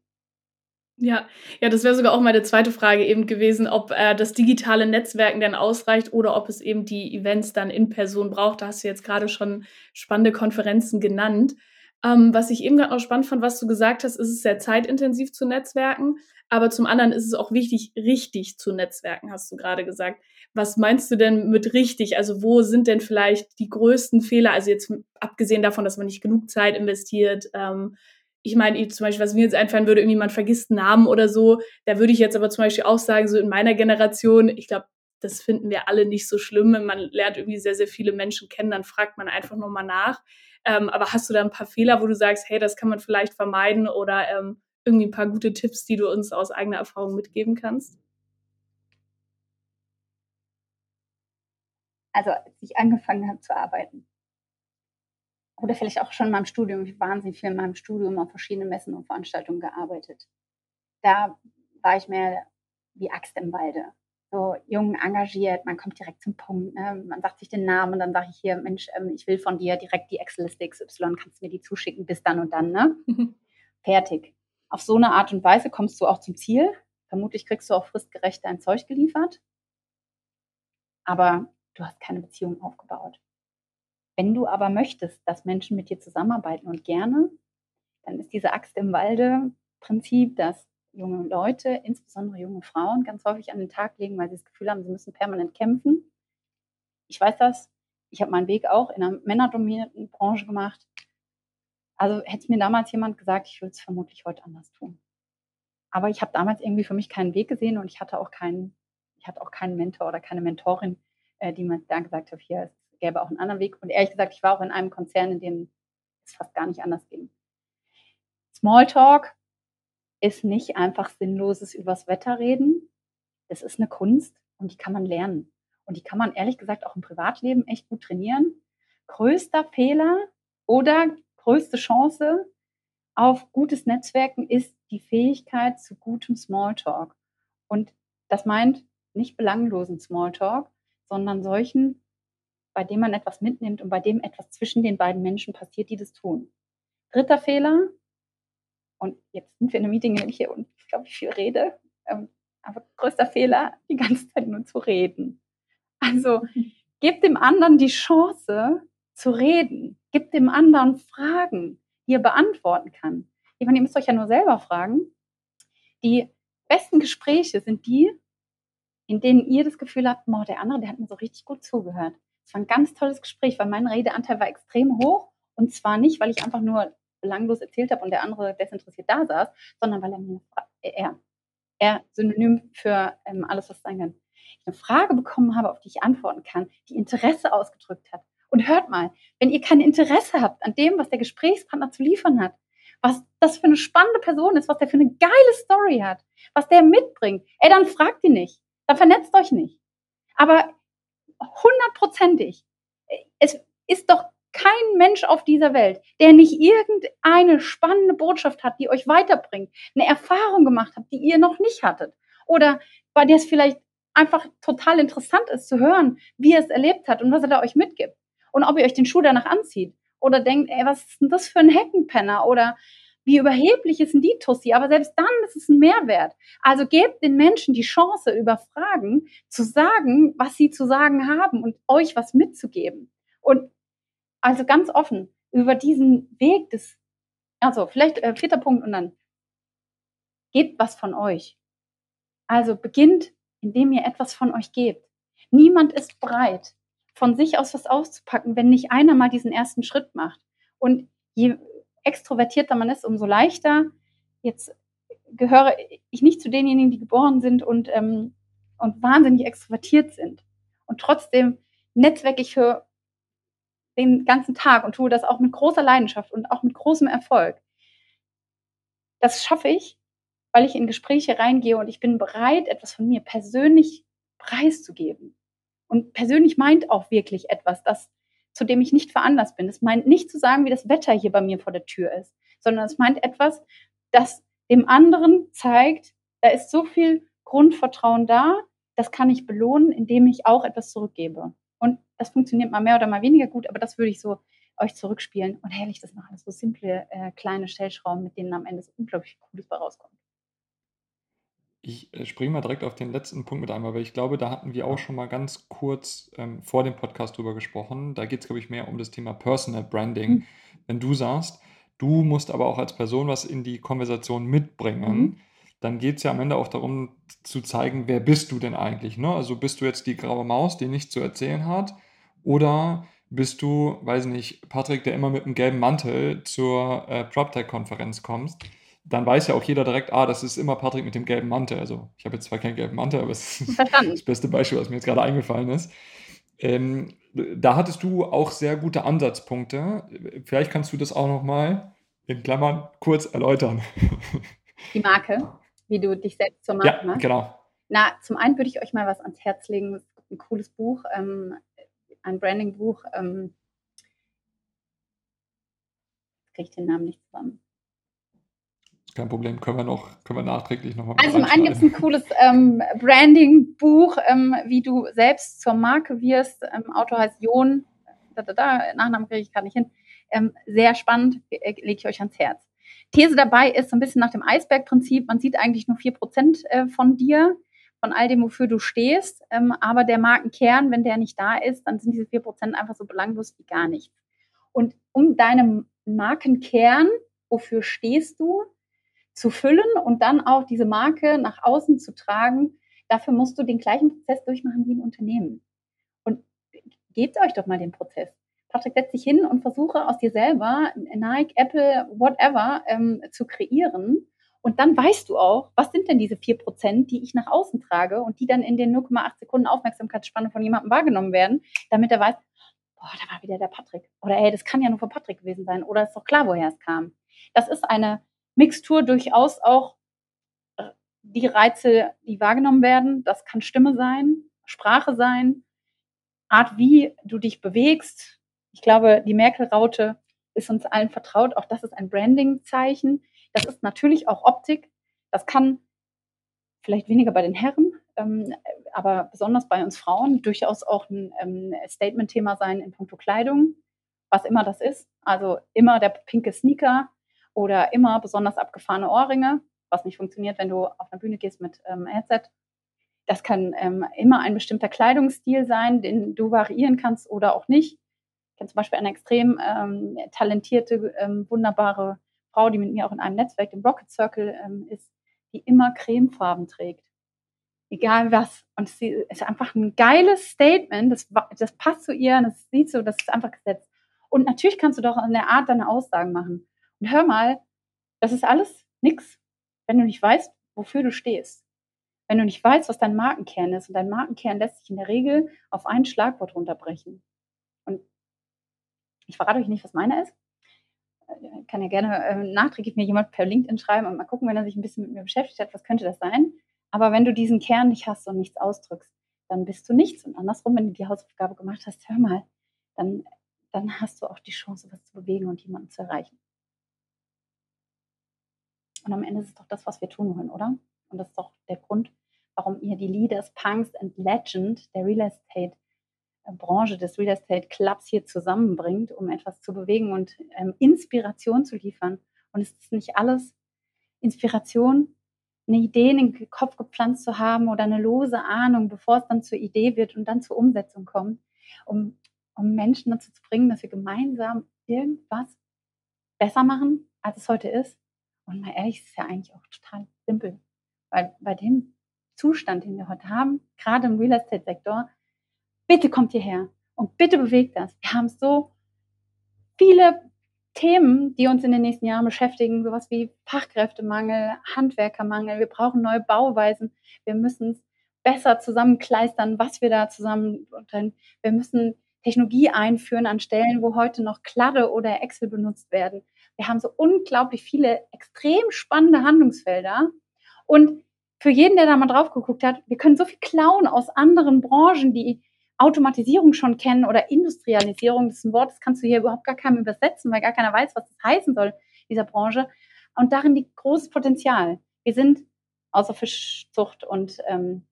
Ja, ja, das wäre sogar auch meine zweite Frage eben gewesen, ob äh, das digitale Netzwerken dann ausreicht oder ob es eben die Events dann in Person braucht. Da hast du jetzt gerade schon spannende Konferenzen genannt. Ähm, was ich eben gerade noch spannend fand, was du gesagt hast, ist es sehr zeitintensiv zu netzwerken, aber zum anderen ist es auch wichtig, richtig zu netzwerken, hast du gerade gesagt. Was meinst du denn mit richtig? Also wo sind denn vielleicht die größten Fehler? Also jetzt abgesehen davon, dass man nicht genug Zeit investiert, ähm, ich meine, zum Beispiel, was mir jetzt einfallen würde, irgendwie man vergisst Namen oder so, da würde ich jetzt aber zum Beispiel auch sagen, so in meiner Generation, ich glaube, das finden wir alle nicht so schlimm. Wenn man lernt irgendwie sehr, sehr viele Menschen kennen, dann fragt man einfach nochmal nach. Ähm, aber hast du da ein paar Fehler, wo du sagst, hey, das kann man vielleicht vermeiden oder ähm, irgendwie ein paar gute Tipps, die du uns aus eigener Erfahrung mitgeben kannst? Also, als ich angefangen habe zu arbeiten, oder vielleicht auch schon in meinem Studium, ich habe wahnsinnig viel in meinem Studium auf verschiedenen Messen und Veranstaltungen gearbeitet. Da war ich mehr wie Axt im Walde. So jung, engagiert, man kommt direkt zum Punkt, ne? man sagt sich den Namen und dann sage ich hier, Mensch, ähm, ich will von dir direkt die Excel-Liste XY, kannst du mir die zuschicken bis dann und dann, ne? Fertig. Auf so eine Art und Weise kommst du auch zum Ziel. Vermutlich kriegst du auch fristgerecht dein Zeug geliefert. Aber du hast keine Beziehung aufgebaut. Wenn du aber möchtest, dass Menschen mit dir zusammenarbeiten und gerne, dann ist diese Axt im Walde Prinzip, dass junge Leute, insbesondere junge Frauen, ganz häufig an den Tag legen, weil sie das Gefühl haben, sie müssen permanent kämpfen. Ich weiß das. Ich habe meinen Weg auch in einer männerdominierten Branche gemacht. Also hätte mir damals jemand gesagt, ich würde es vermutlich heute anders tun. Aber ich habe damals irgendwie für mich keinen Weg gesehen und ich hatte auch keinen, ich hatte auch keinen Mentor oder keine Mentorin, äh, die mir dann gesagt hat, hier ist gäbe auch einen anderen Weg. Und ehrlich gesagt, ich war auch in einem Konzern, in dem es fast gar nicht anders ging. Smalltalk ist nicht einfach sinnloses übers Wetter reden. das ist eine Kunst und die kann man lernen. Und die kann man ehrlich gesagt auch im Privatleben echt gut trainieren. Größter Fehler oder größte Chance auf gutes Netzwerken ist die Fähigkeit zu gutem Smalltalk. Und das meint nicht belanglosen Smalltalk, sondern solchen, bei dem man etwas mitnimmt und bei dem etwas zwischen den beiden Menschen passiert, die das tun. Dritter Fehler, und jetzt sind wir in einem Meeting, in dem ich hier unglaublich viel rede, ähm, aber größter Fehler, die ganze Zeit nur zu reden. Also gebt dem anderen die Chance zu reden. Gebt dem anderen Fragen, die er beantworten kann. Ich meine, ihr müsst euch ja nur selber fragen. Die besten Gespräche sind die, in denen ihr das Gefühl habt, boah, der andere, der hat mir so richtig gut zugehört. Es war ein ganz tolles Gespräch, weil mein Redeanteil war extrem hoch. Und zwar nicht, weil ich einfach nur belanglos erzählt habe und der andere desinteressiert da saß, sondern weil er mir er, er synonym für ähm, alles, was sein kann, eine Frage bekommen habe, auf die ich antworten kann, die Interesse ausgedrückt hat. Und hört mal, wenn ihr kein Interesse habt an dem, was der Gesprächspartner zu liefern hat, was das für eine spannende Person ist, was der für eine geile Story hat, was der mitbringt, ey, dann fragt ihn nicht. Dann vernetzt euch nicht. Aber hundertprozentig, es ist doch kein Mensch auf dieser Welt, der nicht irgendeine spannende Botschaft hat, die euch weiterbringt, eine Erfahrung gemacht hat, die ihr noch nicht hattet. Oder bei der es vielleicht einfach total interessant ist zu hören, wie er es erlebt hat und was er da euch mitgibt. Und ob ihr euch den Schuh danach anzieht. Oder denkt, ey, was ist denn das für ein Heckenpenner? Oder wie überheblich ist denn die Tussi? Aber selbst dann ist es ein Mehrwert. Also gebt den Menschen die Chance, über Fragen zu sagen, was sie zu sagen haben und euch was mitzugeben. Und also ganz offen über diesen Weg des, also vielleicht äh, vierter Punkt und dann gebt was von euch. Also beginnt indem ihr etwas von euch gebt. Niemand ist bereit, von sich aus was auszupacken, wenn nicht einer mal diesen ersten Schritt macht. Und je extrovertierter man ist, umso leichter. Jetzt gehöre ich nicht zu denjenigen, die geboren sind und, ähm, und wahnsinnig extrovertiert sind. Und trotzdem netzwerke ich für den ganzen Tag und tue das auch mit großer Leidenschaft und auch mit großem Erfolg. Das schaffe ich, weil ich in Gespräche reingehe und ich bin bereit, etwas von mir persönlich preiszugeben. Und persönlich meint auch wirklich etwas, das, zu dem ich nicht veranlasst bin. Es meint nicht zu sagen, wie das Wetter hier bei mir vor der Tür ist, sondern es meint etwas, das dem anderen zeigt, da ist so viel Grundvertrauen da, das kann ich belohnen, indem ich auch etwas zurückgebe. Und das funktioniert mal mehr oder mal weniger gut, aber das würde ich so euch zurückspielen. Und herrlich, das machen so simple äh, kleine Stellschrauben, mit denen am Ende so unglaublich Cooles bei rauskommt. Ich äh, springe mal direkt auf den letzten Punkt mit einmal, weil ich glaube, da hatten wir auch schon mal ganz kurz ähm, vor dem Podcast drüber gesprochen. Da geht es, glaube ich, mehr um das Thema Personal Branding. Mhm. Wenn du sagst, du musst aber auch als Person was in die Konversation mitbringen, mhm. dann geht es ja am Ende auch darum zu zeigen, wer bist du denn eigentlich? Ne? Also bist du jetzt die graue Maus, die nichts zu erzählen hat? Oder bist du, weiß nicht, Patrick, der immer mit einem gelben Mantel zur äh, PropTech-Konferenz kommst? Dann weiß ja auch jeder direkt, ah, das ist immer Patrick mit dem gelben Mantel. Also ich habe jetzt zwar keinen gelben Mantel, aber es ist das beste Beispiel, was mir jetzt gerade eingefallen ist. Ähm, da hattest du auch sehr gute Ansatzpunkte. Vielleicht kannst du das auch nochmal in Klammern kurz erläutern. Die Marke, wie du dich selbst zur Marke ja, machst. genau. Na, zum einen würde ich euch mal was ans Herz legen. ein cooles Buch, ähm, ein Branding-Buch. Ähm, kriege ich den Namen nicht zusammen. Kein Problem, können wir noch, können wir nachträglich nochmal. Also zum einen gibt es ein cooles ähm, Branding-Buch, ähm, wie du selbst zur Marke wirst. Ähm, Autor heißt Jon, da, da, da, Nachnamen kriege ich gerade nicht hin. Ähm, sehr spannend, äh, lege ich euch ans Herz. These dabei ist so ein bisschen nach dem Eisberg-Prinzip, man sieht eigentlich nur 4% äh, von dir, von all dem, wofür du stehst. Ähm, aber der Markenkern, wenn der nicht da ist, dann sind diese 4% einfach so belanglos wie gar nichts. Und um deinem Markenkern, wofür stehst du, zu füllen und dann auch diese Marke nach außen zu tragen, dafür musst du den gleichen Prozess durchmachen wie ein Unternehmen. Und gebt euch doch mal den Prozess. Patrick, setz dich hin und versuche aus dir selber Nike, Apple, whatever ähm, zu kreieren. Und dann weißt du auch, was sind denn diese vier Prozent, die ich nach außen trage und die dann in den 0,8 Sekunden Aufmerksamkeitsspanne von jemandem wahrgenommen werden, damit er weiß, boah, da war wieder der Patrick. Oder ey, das kann ja nur von Patrick gewesen sein. Oder ist doch klar, woher es kam. Das ist eine Mixtur durchaus auch äh, die Reize, die wahrgenommen werden. Das kann Stimme sein, Sprache sein, Art, wie du dich bewegst. Ich glaube, die Merkel-Raute ist uns allen vertraut. Auch das ist ein Branding-Zeichen. Das ist natürlich auch Optik. Das kann vielleicht weniger bei den Herren, ähm, aber besonders bei uns Frauen durchaus auch ein ähm, Statement-Thema sein in puncto Kleidung, was immer das ist. Also immer der pinke Sneaker oder immer besonders abgefahrene Ohrringe, was nicht funktioniert, wenn du auf einer Bühne gehst mit ähm, Headset. Das kann ähm, immer ein bestimmter Kleidungsstil sein, den du variieren kannst oder auch nicht. Ich kenne zum Beispiel eine extrem ähm, talentierte, ähm, wunderbare Frau, die mit mir auch in einem Netzwerk, dem Rocket Circle, ähm, ist, die immer Cremefarben trägt. Egal was. Und sie ist einfach ein geiles Statement. Das, das passt zu ihr, das sieht so, das ist einfach gesetzt. Und natürlich kannst du doch in der Art deine Aussagen machen. Hör mal, das ist alles nix, wenn du nicht weißt, wofür du stehst. Wenn du nicht weißt, was dein Markenkern ist. Und dein Markenkern lässt sich in der Regel auf ein Schlagwort runterbrechen. Und ich verrate euch nicht, was meiner ist. Äh, kann ja gerne äh, nachträglich mir jemand per LinkedIn schreiben und mal gucken, wenn er sich ein bisschen mit mir beschäftigt hat, was könnte das sein. Aber wenn du diesen Kern nicht hast und nichts ausdrückst, dann bist du nichts. Und andersrum, wenn du die Hausaufgabe gemacht hast, hör mal, dann, dann hast du auch die Chance, was zu bewegen und jemanden zu erreichen. Und am Ende ist es doch das, was wir tun wollen, oder? Und das ist doch der Grund, warum ihr die Leaders, Punks and Legend der Real Estate äh, Branche des Real Estate Clubs hier zusammenbringt, um etwas zu bewegen und ähm, Inspiration zu liefern. Und es ist nicht alles Inspiration, eine Idee in den Kopf gepflanzt zu haben oder eine lose Ahnung, bevor es dann zur Idee wird und dann zur Umsetzung kommt, um, um Menschen dazu zu bringen, dass wir gemeinsam irgendwas besser machen, als es heute ist. Und mal ehrlich, es ist ja eigentlich auch total simpel. Weil bei dem Zustand, den wir heute haben, gerade im Real Estate-Sektor, bitte kommt hierher und bitte bewegt das. Wir haben so viele Themen, die uns in den nächsten Jahren beschäftigen, sowas wie Fachkräftemangel, Handwerkermangel. Wir brauchen neue Bauweisen. Wir müssen es besser zusammenkleistern, was wir da zusammen. Wir müssen Technologie einführen an Stellen, wo heute noch Kladde oder Excel benutzt werden. Wir haben so unglaublich viele extrem spannende Handlungsfelder. Und für jeden, der da mal drauf geguckt hat, wir können so viel klauen aus anderen Branchen, die Automatisierung schon kennen oder Industrialisierung. Das ist ein Wort, das kannst du hier überhaupt gar keinem übersetzen, weil gar keiner weiß, was das heißen soll, dieser Branche. Und darin liegt großes Potenzial. Wir sind außer Fischzucht und, ähm,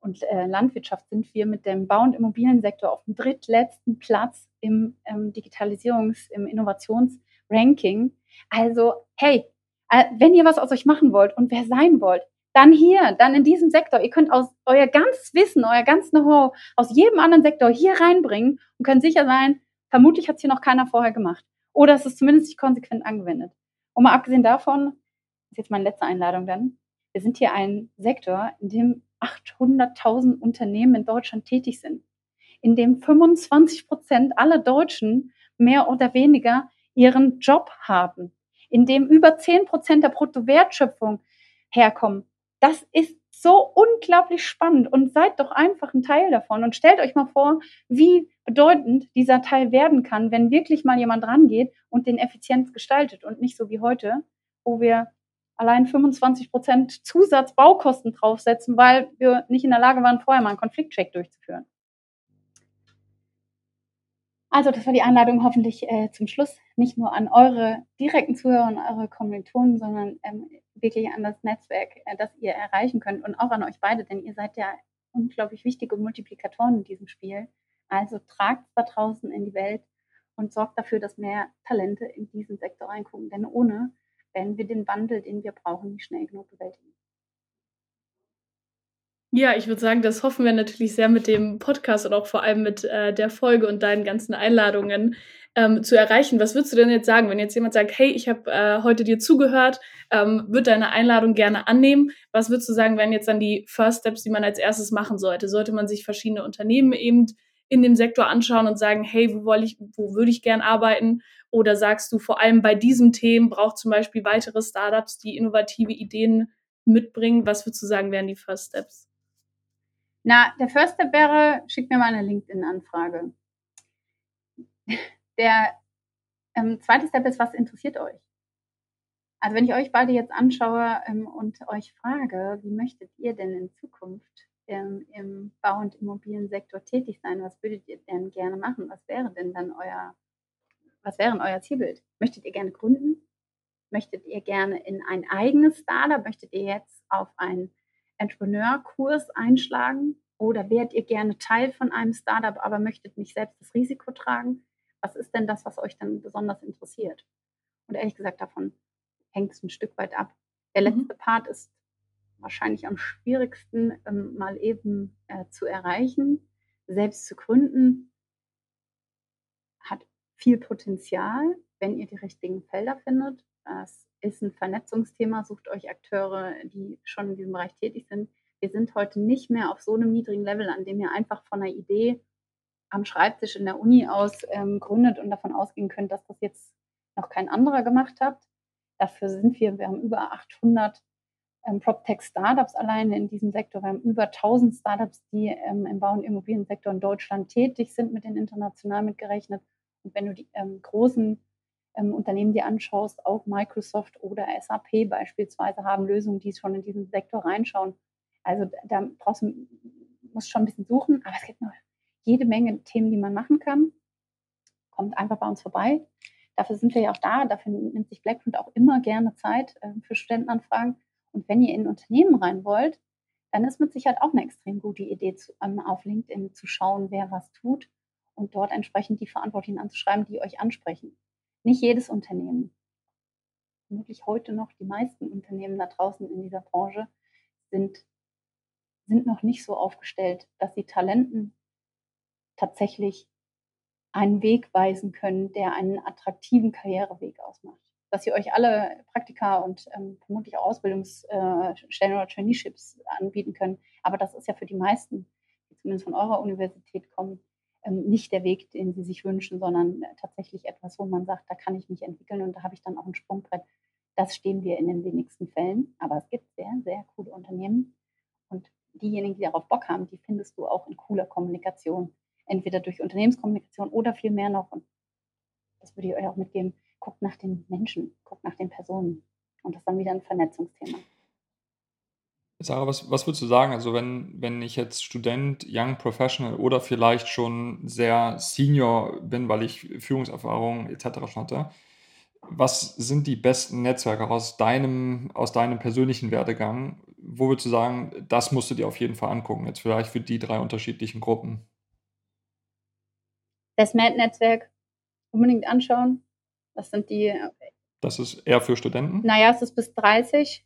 und äh, Landwirtschaft sind wir mit dem Bau- und Immobiliensektor auf dem drittletzten Platz im ähm, Digitalisierungs-, im Innovationsranking. Also, hey, äh, wenn ihr was aus euch machen wollt und wer sein wollt, dann hier, dann in diesem Sektor. Ihr könnt aus euer ganzes Wissen, euer ganzes Know-how aus jedem anderen Sektor hier reinbringen und könnt sicher sein, vermutlich hat es hier noch keiner vorher gemacht. Oder es ist zumindest nicht konsequent angewendet. Und mal abgesehen davon, das ist jetzt meine letzte Einladung dann, wir sind hier ein Sektor, in dem 800.000 Unternehmen in Deutschland tätig sind, in dem 25 Prozent aller Deutschen mehr oder weniger ihren Job haben, in dem über 10 Prozent der Bruttowertschöpfung herkommen. Das ist so unglaublich spannend und seid doch einfach ein Teil davon und stellt euch mal vor, wie bedeutend dieser Teil werden kann, wenn wirklich mal jemand rangeht und den effizient gestaltet und nicht so wie heute, wo wir allein 25 Prozent Zusatzbaukosten draufsetzen, weil wir nicht in der Lage waren, vorher mal einen Konfliktcheck durchzuführen. Also, das war die Einladung hoffentlich äh, zum Schluss nicht nur an eure direkten Zuhörer und eure Kommilitonen, sondern ähm, wirklich an das Netzwerk, äh, das ihr erreichen könnt und auch an euch beide, denn ihr seid ja unglaublich wichtige Multiplikatoren in diesem Spiel. Also tragt da draußen in die Welt und sorgt dafür, dass mehr Talente in diesen Sektor reingucken, denn ohne werden wir den Wandel, den wir brauchen, nicht schnell genug bewältigen. Ja, ich würde sagen, das hoffen wir natürlich sehr mit dem Podcast und auch vor allem mit äh, der Folge und deinen ganzen Einladungen ähm, zu erreichen. Was würdest du denn jetzt sagen, wenn jetzt jemand sagt, hey, ich habe äh, heute dir zugehört, ähm, würde deine Einladung gerne annehmen? Was würdest du sagen, wären jetzt dann die First Steps, die man als erstes machen sollte? Sollte man sich verschiedene Unternehmen eben in dem Sektor anschauen und sagen, hey, wo, ich, wo würde ich gern arbeiten? Oder sagst du, vor allem bei diesem Thema braucht zum Beispiel weitere Startups, die innovative Ideen mitbringen? Was würdest du sagen, wären die First Steps? Na, der wäre, schickt mir mal eine LinkedIn-Anfrage. Der ähm, zweite Step ist, was interessiert euch? Also wenn ich euch beide jetzt anschaue ähm, und euch frage, wie möchtet ihr denn in Zukunft ähm, im Bau- und Immobiliensektor tätig sein? Was würdet ihr denn gerne machen? Was wäre denn dann euer, was wäre euer Zielbild? Möchtet ihr gerne gründen? Möchtet ihr gerne in ein eigenes Startup? Möchtet ihr jetzt auf einen Entrepreneur-Kurs einschlagen? Oder wärt ihr gerne Teil von einem Startup, aber möchtet nicht selbst das Risiko tragen? Was ist denn das, was euch dann besonders interessiert? Und ehrlich gesagt, davon hängt es ein Stück weit ab. Der mhm. letzte mhm. Part ist wahrscheinlich am schwierigsten ähm, mal eben äh, zu erreichen. Selbst zu gründen hat viel Potenzial, wenn ihr die richtigen Felder findet. Es ist ein Vernetzungsthema. Sucht euch Akteure, die schon in diesem Bereich tätig sind. Wir sind heute nicht mehr auf so einem niedrigen Level, an dem ihr einfach von einer Idee am Schreibtisch in der Uni aus ähm, gründet und davon ausgehen könnt, dass das jetzt noch kein anderer gemacht hat. Dafür sind wir, wir haben über 800 ähm, PropTech-Startups alleine in diesem Sektor. Wir haben über 1000 Startups, die ähm, im Bau- und Immobiliensektor in Deutschland tätig sind, mit den international mitgerechnet. Und wenn du die ähm, großen ähm, Unternehmen dir anschaust, auch Microsoft oder SAP beispielsweise haben Lösungen, die schon in diesen Sektor reinschauen. Also da brauchst du, musst schon ein bisschen suchen, aber es gibt noch jede Menge Themen, die man machen kann. Kommt einfach bei uns vorbei. Dafür sind wir ja auch da. Dafür nimmt sich Blackfront auch immer gerne Zeit äh, für Studentenanfragen. Und wenn ihr in Unternehmen rein wollt, dann ist mit Sicherheit auch eine extrem gute Idee, zu, ähm, auf LinkedIn zu schauen, wer was tut und dort entsprechend die Verantwortlichen anzuschreiben, die euch ansprechen. Nicht jedes Unternehmen, vermutlich heute noch die meisten Unternehmen da draußen in dieser Branche sind, sind noch nicht so aufgestellt, dass sie Talenten tatsächlich einen Weg weisen können, der einen attraktiven Karriereweg ausmacht. Dass ihr euch alle Praktika und ähm, vermutlich auch Ausbildungsstellen äh, oder Traineeships anbieten können. Aber das ist ja für die meisten, die zumindest von eurer Universität kommen, nicht der Weg, den sie sich wünschen, sondern tatsächlich etwas, wo man sagt, da kann ich mich entwickeln und da habe ich dann auch ein Sprungbrett. Das stehen wir in den wenigsten Fällen. Aber es gibt sehr, sehr coole Unternehmen. Und diejenigen, die darauf Bock haben, die findest du auch in cooler Kommunikation entweder durch Unternehmenskommunikation oder viel mehr noch. Und das würde ich euch auch mitgeben. Guckt nach den Menschen, guckt nach den Personen. Und das ist dann wieder ein Vernetzungsthema. Sarah, was, was würdest du sagen? Also, wenn, wenn ich jetzt Student, Young Professional oder vielleicht schon sehr Senior bin, weil ich Führungserfahrung etc. schon hatte, was sind die besten Netzwerke aus deinem, aus deinem persönlichen Werdegang? Wo würdest du sagen, das musst du dir auf jeden Fall angucken, jetzt vielleicht für die drei unterschiedlichen Gruppen? das MAD-Netzwerk unbedingt anschauen. Das sind die. Das ist eher für Studenten? Naja, es ist bis 30.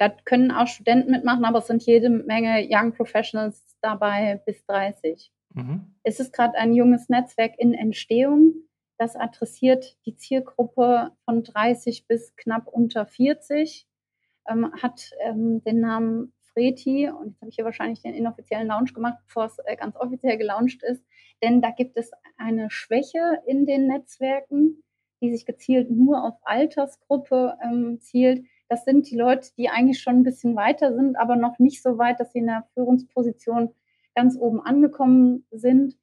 Da können auch Studenten mitmachen, aber es sind jede Menge Young Professionals dabei bis 30. Mhm. Es ist gerade ein junges Netzwerk in Entstehung. Das adressiert die Zielgruppe von 30 bis knapp unter 40. Ähm, hat ähm, den Namen Freti und jetzt habe ich hier wahrscheinlich den inoffiziellen Launch gemacht, bevor es äh, ganz offiziell gelauncht ist. Denn da gibt es eine Schwäche in den Netzwerken, die sich gezielt nur auf Altersgruppe ähm, zielt. Das sind die Leute, die eigentlich schon ein bisschen weiter sind, aber noch nicht so weit, dass sie in der Führungsposition ganz oben angekommen sind,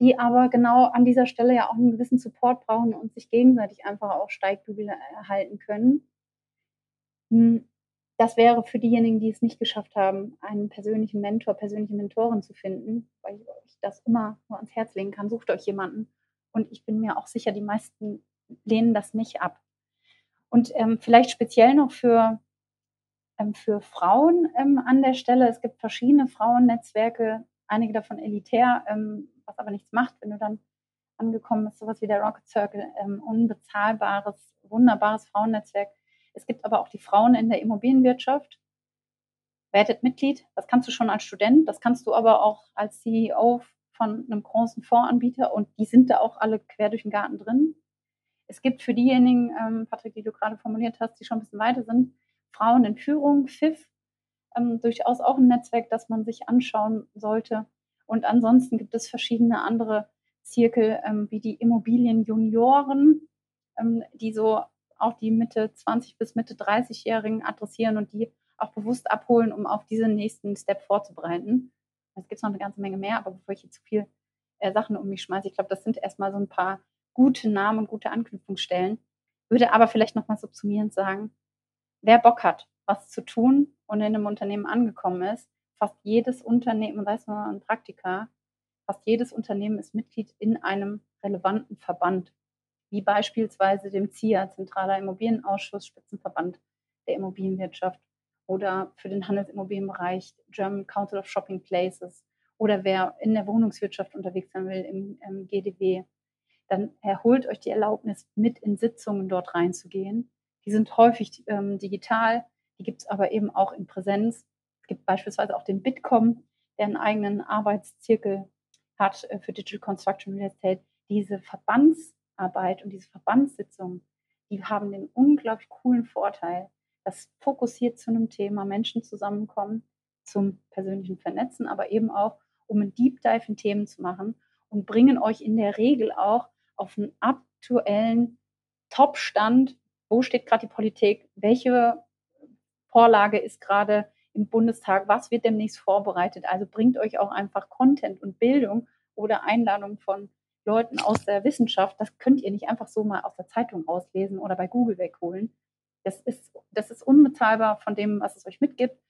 die aber genau an dieser Stelle ja auch einen gewissen Support brauchen und sich gegenseitig einfach auch Steigbügel erhalten können. Hm, das wäre für diejenigen, die es nicht geschafft haben, einen persönlichen Mentor, persönliche Mentorin zu finden, weil ich euch das immer nur ans Herz legen kann, sucht euch jemanden. Und ich bin mir auch sicher, die meisten lehnen das nicht ab. Und ähm, vielleicht speziell noch für, ähm, für Frauen ähm, an der Stelle. Es gibt verschiedene Frauennetzwerke, einige davon elitär, ähm, was aber nichts macht, wenn du dann angekommen bist, sowas wie der Rocket Circle, ähm, unbezahlbares, wunderbares Frauennetzwerk es gibt aber auch die Frauen in der Immobilienwirtschaft. Werdet Mitglied, das kannst du schon als Student, das kannst du aber auch als CEO von einem großen Fondsanbieter und die sind da auch alle quer durch den Garten drin. Es gibt für diejenigen, ähm, Patrick, die du gerade formuliert hast, die schon ein bisschen weiter sind, Frauen in Führung, FIF, ähm, durchaus auch ein Netzwerk, das man sich anschauen sollte. Und ansonsten gibt es verschiedene andere Zirkel, ähm, wie die Immobilienjunioren, ähm, die so auch die Mitte 20 bis Mitte 30-Jährigen adressieren und die auch bewusst abholen, um auf diesen nächsten Step vorzubereiten. Es gibt noch eine ganze Menge mehr, aber bevor ich hier zu viel äh, Sachen um mich schmeiße, ich glaube, das sind erstmal so ein paar gute Namen gute Anknüpfungsstellen. würde aber vielleicht nochmal subsumierend sagen, wer Bock hat, was zu tun und in einem Unternehmen angekommen ist, fast jedes Unternehmen, sei es nur ein Praktika, fast jedes Unternehmen ist Mitglied in einem relevanten Verband, wie beispielsweise dem ZIA, Zentraler Immobilienausschuss, Spitzenverband der Immobilienwirtschaft oder für den Handelsimmobilienbereich German Council of Shopping Places oder wer in der Wohnungswirtschaft unterwegs sein will im, im GDW, dann erholt euch die Erlaubnis, mit in Sitzungen dort reinzugehen. Die sind häufig ähm, digital, die gibt es aber eben auch in Präsenz. Es gibt beispielsweise auch den Bitkom, der einen eigenen Arbeitszirkel hat äh, für Digital Construction Real Estate. Diese Verbandsarbeit und diese Verbandssitzungen, die haben den unglaublich coolen Vorteil, dass fokussiert zu einem Thema Menschen zusammenkommen, zum persönlichen Vernetzen, aber eben auch, um einen Deep Dive in Themen zu machen und bringen euch in der Regel auch auf einen aktuellen Top-Stand, wo steht gerade die Politik, welche Vorlage ist gerade im Bundestag, was wird demnächst vorbereitet. Also bringt euch auch einfach Content und Bildung oder Einladung von Leuten aus der Wissenschaft. Das könnt ihr nicht einfach so mal aus der Zeitung auslesen oder bei Google wegholen. Das ist, das ist unbezahlbar von dem, was es euch mitgibt,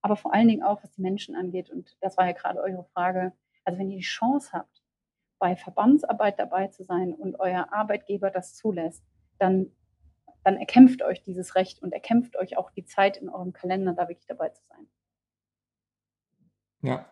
aber vor allen Dingen auch, was die Menschen angeht. Und das war ja gerade eure Frage. Also wenn ihr die Chance habt, bei Verbandsarbeit dabei zu sein und euer Arbeitgeber das zulässt, dann, dann erkämpft euch dieses Recht und erkämpft euch auch die Zeit in eurem Kalender, da wirklich dabei zu sein. Ja.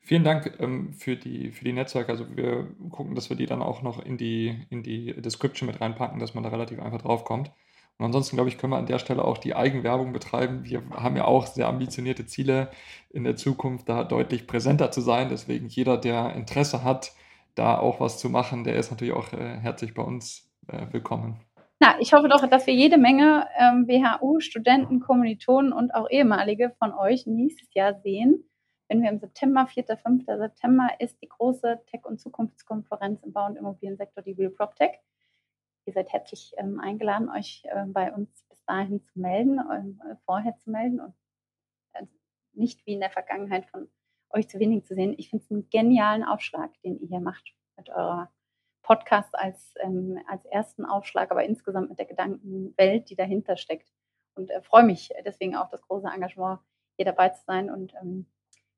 Vielen Dank ähm, für, die, für die Netzwerke. Also wir gucken, dass wir die dann auch noch in die, in die Description mit reinpacken, dass man da relativ einfach drauf kommt. Und ansonsten, glaube ich, können wir an der Stelle auch die Eigenwerbung betreiben. Wir haben ja auch sehr ambitionierte Ziele in der Zukunft, da deutlich präsenter zu sein. Deswegen jeder, der Interesse hat, da auch was zu machen, der ist natürlich auch äh, herzlich bei uns äh, willkommen. Na, ich hoffe doch, dass wir jede Menge ähm, WHU-Studenten, Kommilitonen und auch ehemalige von euch nächstes Jahr sehen. Wenn wir im September, 4., 5. September, ist die große Tech- und Zukunftskonferenz im Bau- und Immobiliensektor, die Real PropTech. Ihr seid herzlich ähm, eingeladen, euch äh, bei uns bis dahin zu melden, äh, vorher zu melden und äh, nicht wie in der Vergangenheit von euch zu wenig zu sehen. Ich finde es einen genialen Aufschlag, den ihr hier macht mit eurer Podcast als, ähm, als ersten Aufschlag, aber insgesamt mit der Gedankenwelt, die dahinter steckt. Und äh, freue mich deswegen auch das große Engagement, hier dabei zu sein und ähm,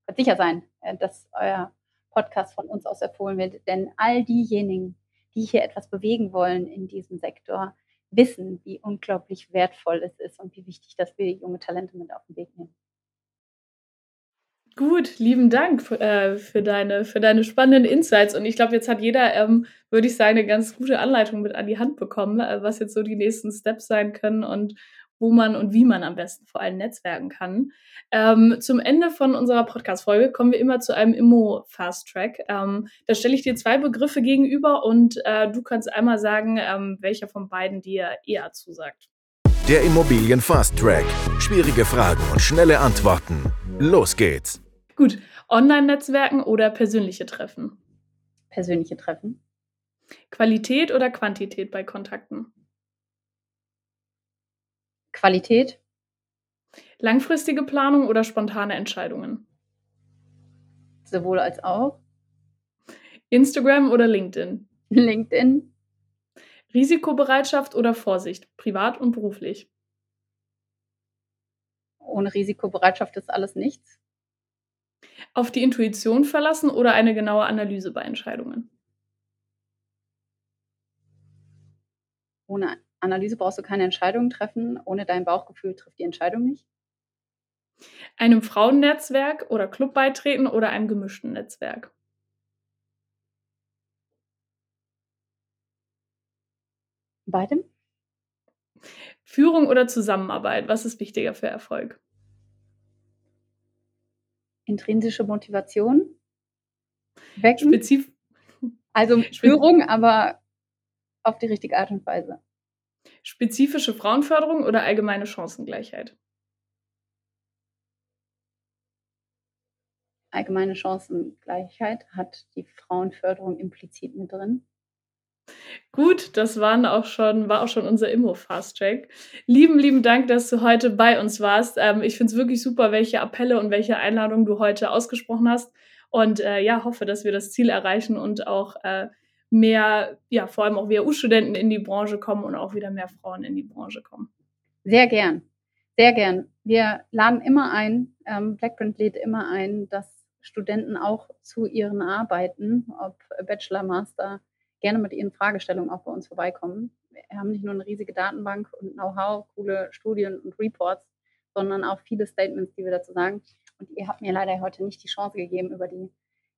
wird sicher sein, äh, dass euer Podcast von uns aus empfohlen wird. Denn all diejenigen, die hier etwas bewegen wollen in diesem Sektor, wissen, wie unglaublich wertvoll es ist und wie wichtig, dass wir junge Talente mit auf den Weg nehmen. Gut, lieben Dank äh, für, deine, für deine spannenden Insights. Und ich glaube, jetzt hat jeder, ähm, würde ich sagen, eine ganz gute Anleitung mit an die Hand bekommen, äh, was jetzt so die nächsten Steps sein können und wo man und wie man am besten vor allem netzwerken kann. Ähm, zum Ende von unserer Podcast-Folge kommen wir immer zu einem Immo-Fast-Track. Ähm, da stelle ich dir zwei Begriffe gegenüber und äh, du kannst einmal sagen, ähm, welcher von beiden dir eher zusagt. Der Immobilien Fast Track. Schwierige Fragen und schnelle Antworten. Los geht's. Gut, Online-Netzwerken oder persönliche Treffen? Persönliche Treffen. Qualität oder Quantität bei Kontakten? Qualität. Langfristige Planung oder spontane Entscheidungen? Sowohl als auch. Instagram oder LinkedIn? LinkedIn. Risikobereitschaft oder Vorsicht, privat und beruflich? Ohne Risikobereitschaft ist alles nichts. Auf die Intuition verlassen oder eine genaue Analyse bei Entscheidungen? Ohne Analyse brauchst du keine Entscheidungen treffen. Ohne dein Bauchgefühl trifft die Entscheidung nicht. Einem Frauennetzwerk oder Club beitreten oder einem gemischten Netzwerk? Beidem. Führung oder Zusammenarbeit, was ist wichtiger für Erfolg? Intrinsische Motivation wecken. Spezif also Führung, aber auf die richtige Art und Weise. Spezifische Frauenförderung oder allgemeine Chancengleichheit? Allgemeine Chancengleichheit hat die Frauenförderung implizit mit drin. Gut, das waren auch schon, war auch schon unser Immo-Fast-Track. Lieben, lieben Dank, dass du heute bei uns warst. Ähm, ich finde es wirklich super, welche Appelle und welche Einladungen du heute ausgesprochen hast. Und äh, ja, hoffe, dass wir das Ziel erreichen und auch äh, mehr, ja, vor allem auch WHU-Studenten in die Branche kommen und auch wieder mehr Frauen in die Branche kommen. Sehr gern, sehr gern. Wir laden immer ein, ähm, Blackprint lädt immer ein, dass Studenten auch zu ihren Arbeiten, ob Bachelor, Master, gerne mit ihren Fragestellungen auch bei uns vorbeikommen. Wir haben nicht nur eine riesige Datenbank und Know-how, coole Studien und Reports, sondern auch viele Statements, die wir dazu sagen. Und ihr habt mir leider heute nicht die Chance gegeben, über die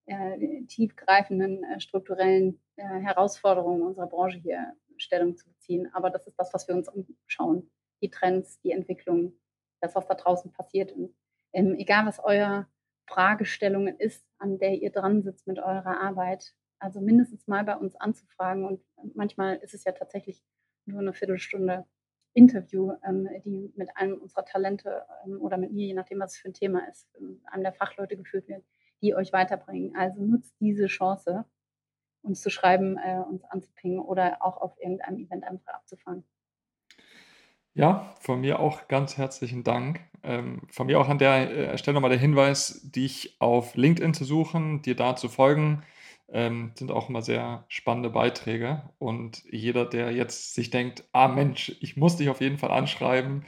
äh, tiefgreifenden äh, strukturellen äh, Herausforderungen unserer Branche hier Stellung zu beziehen. Aber das ist das, was wir uns umschauen. Die Trends, die Entwicklung, das, was da draußen passiert. Und ähm, egal, was euer Fragestellungen ist, an der ihr dran sitzt mit eurer Arbeit, also mindestens mal bei uns anzufragen. Und manchmal ist es ja tatsächlich nur eine Viertelstunde Interview, ähm, die mit einem unserer Talente ähm, oder mit mir, je nachdem, was es für ein Thema ist, ähm, einem der Fachleute geführt wird, die euch weiterbringen. Also nutzt diese Chance, uns zu schreiben, äh, uns anzupingen oder auch auf irgendeinem Event einfach abzufahren. Ja, von mir auch ganz herzlichen Dank. Ähm, von mir auch an der äh, Stelle nochmal der Hinweis, dich auf LinkedIn zu suchen, dir da zu folgen. Ähm, sind auch immer sehr spannende Beiträge. Und jeder, der jetzt sich denkt, ah Mensch, ich muss dich auf jeden Fall anschreiben,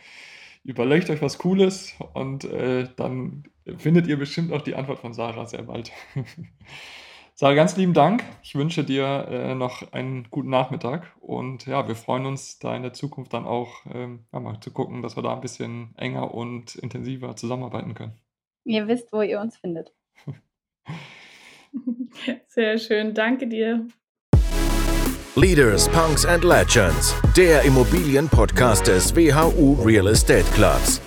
überlegt euch was Cooles und äh, dann findet ihr bestimmt auch die Antwort von Sarah sehr bald. Sarah, ganz lieben Dank. Ich wünsche dir äh, noch einen guten Nachmittag und ja, wir freuen uns da in der Zukunft dann auch ähm, ja, mal zu gucken, dass wir da ein bisschen enger und intensiver zusammenarbeiten können. Ihr wisst, wo ihr uns findet. Sehr schön, danke dir. Leaders, Punks and Legends, der Immobilienpodcast des WHU Real Estate Clubs.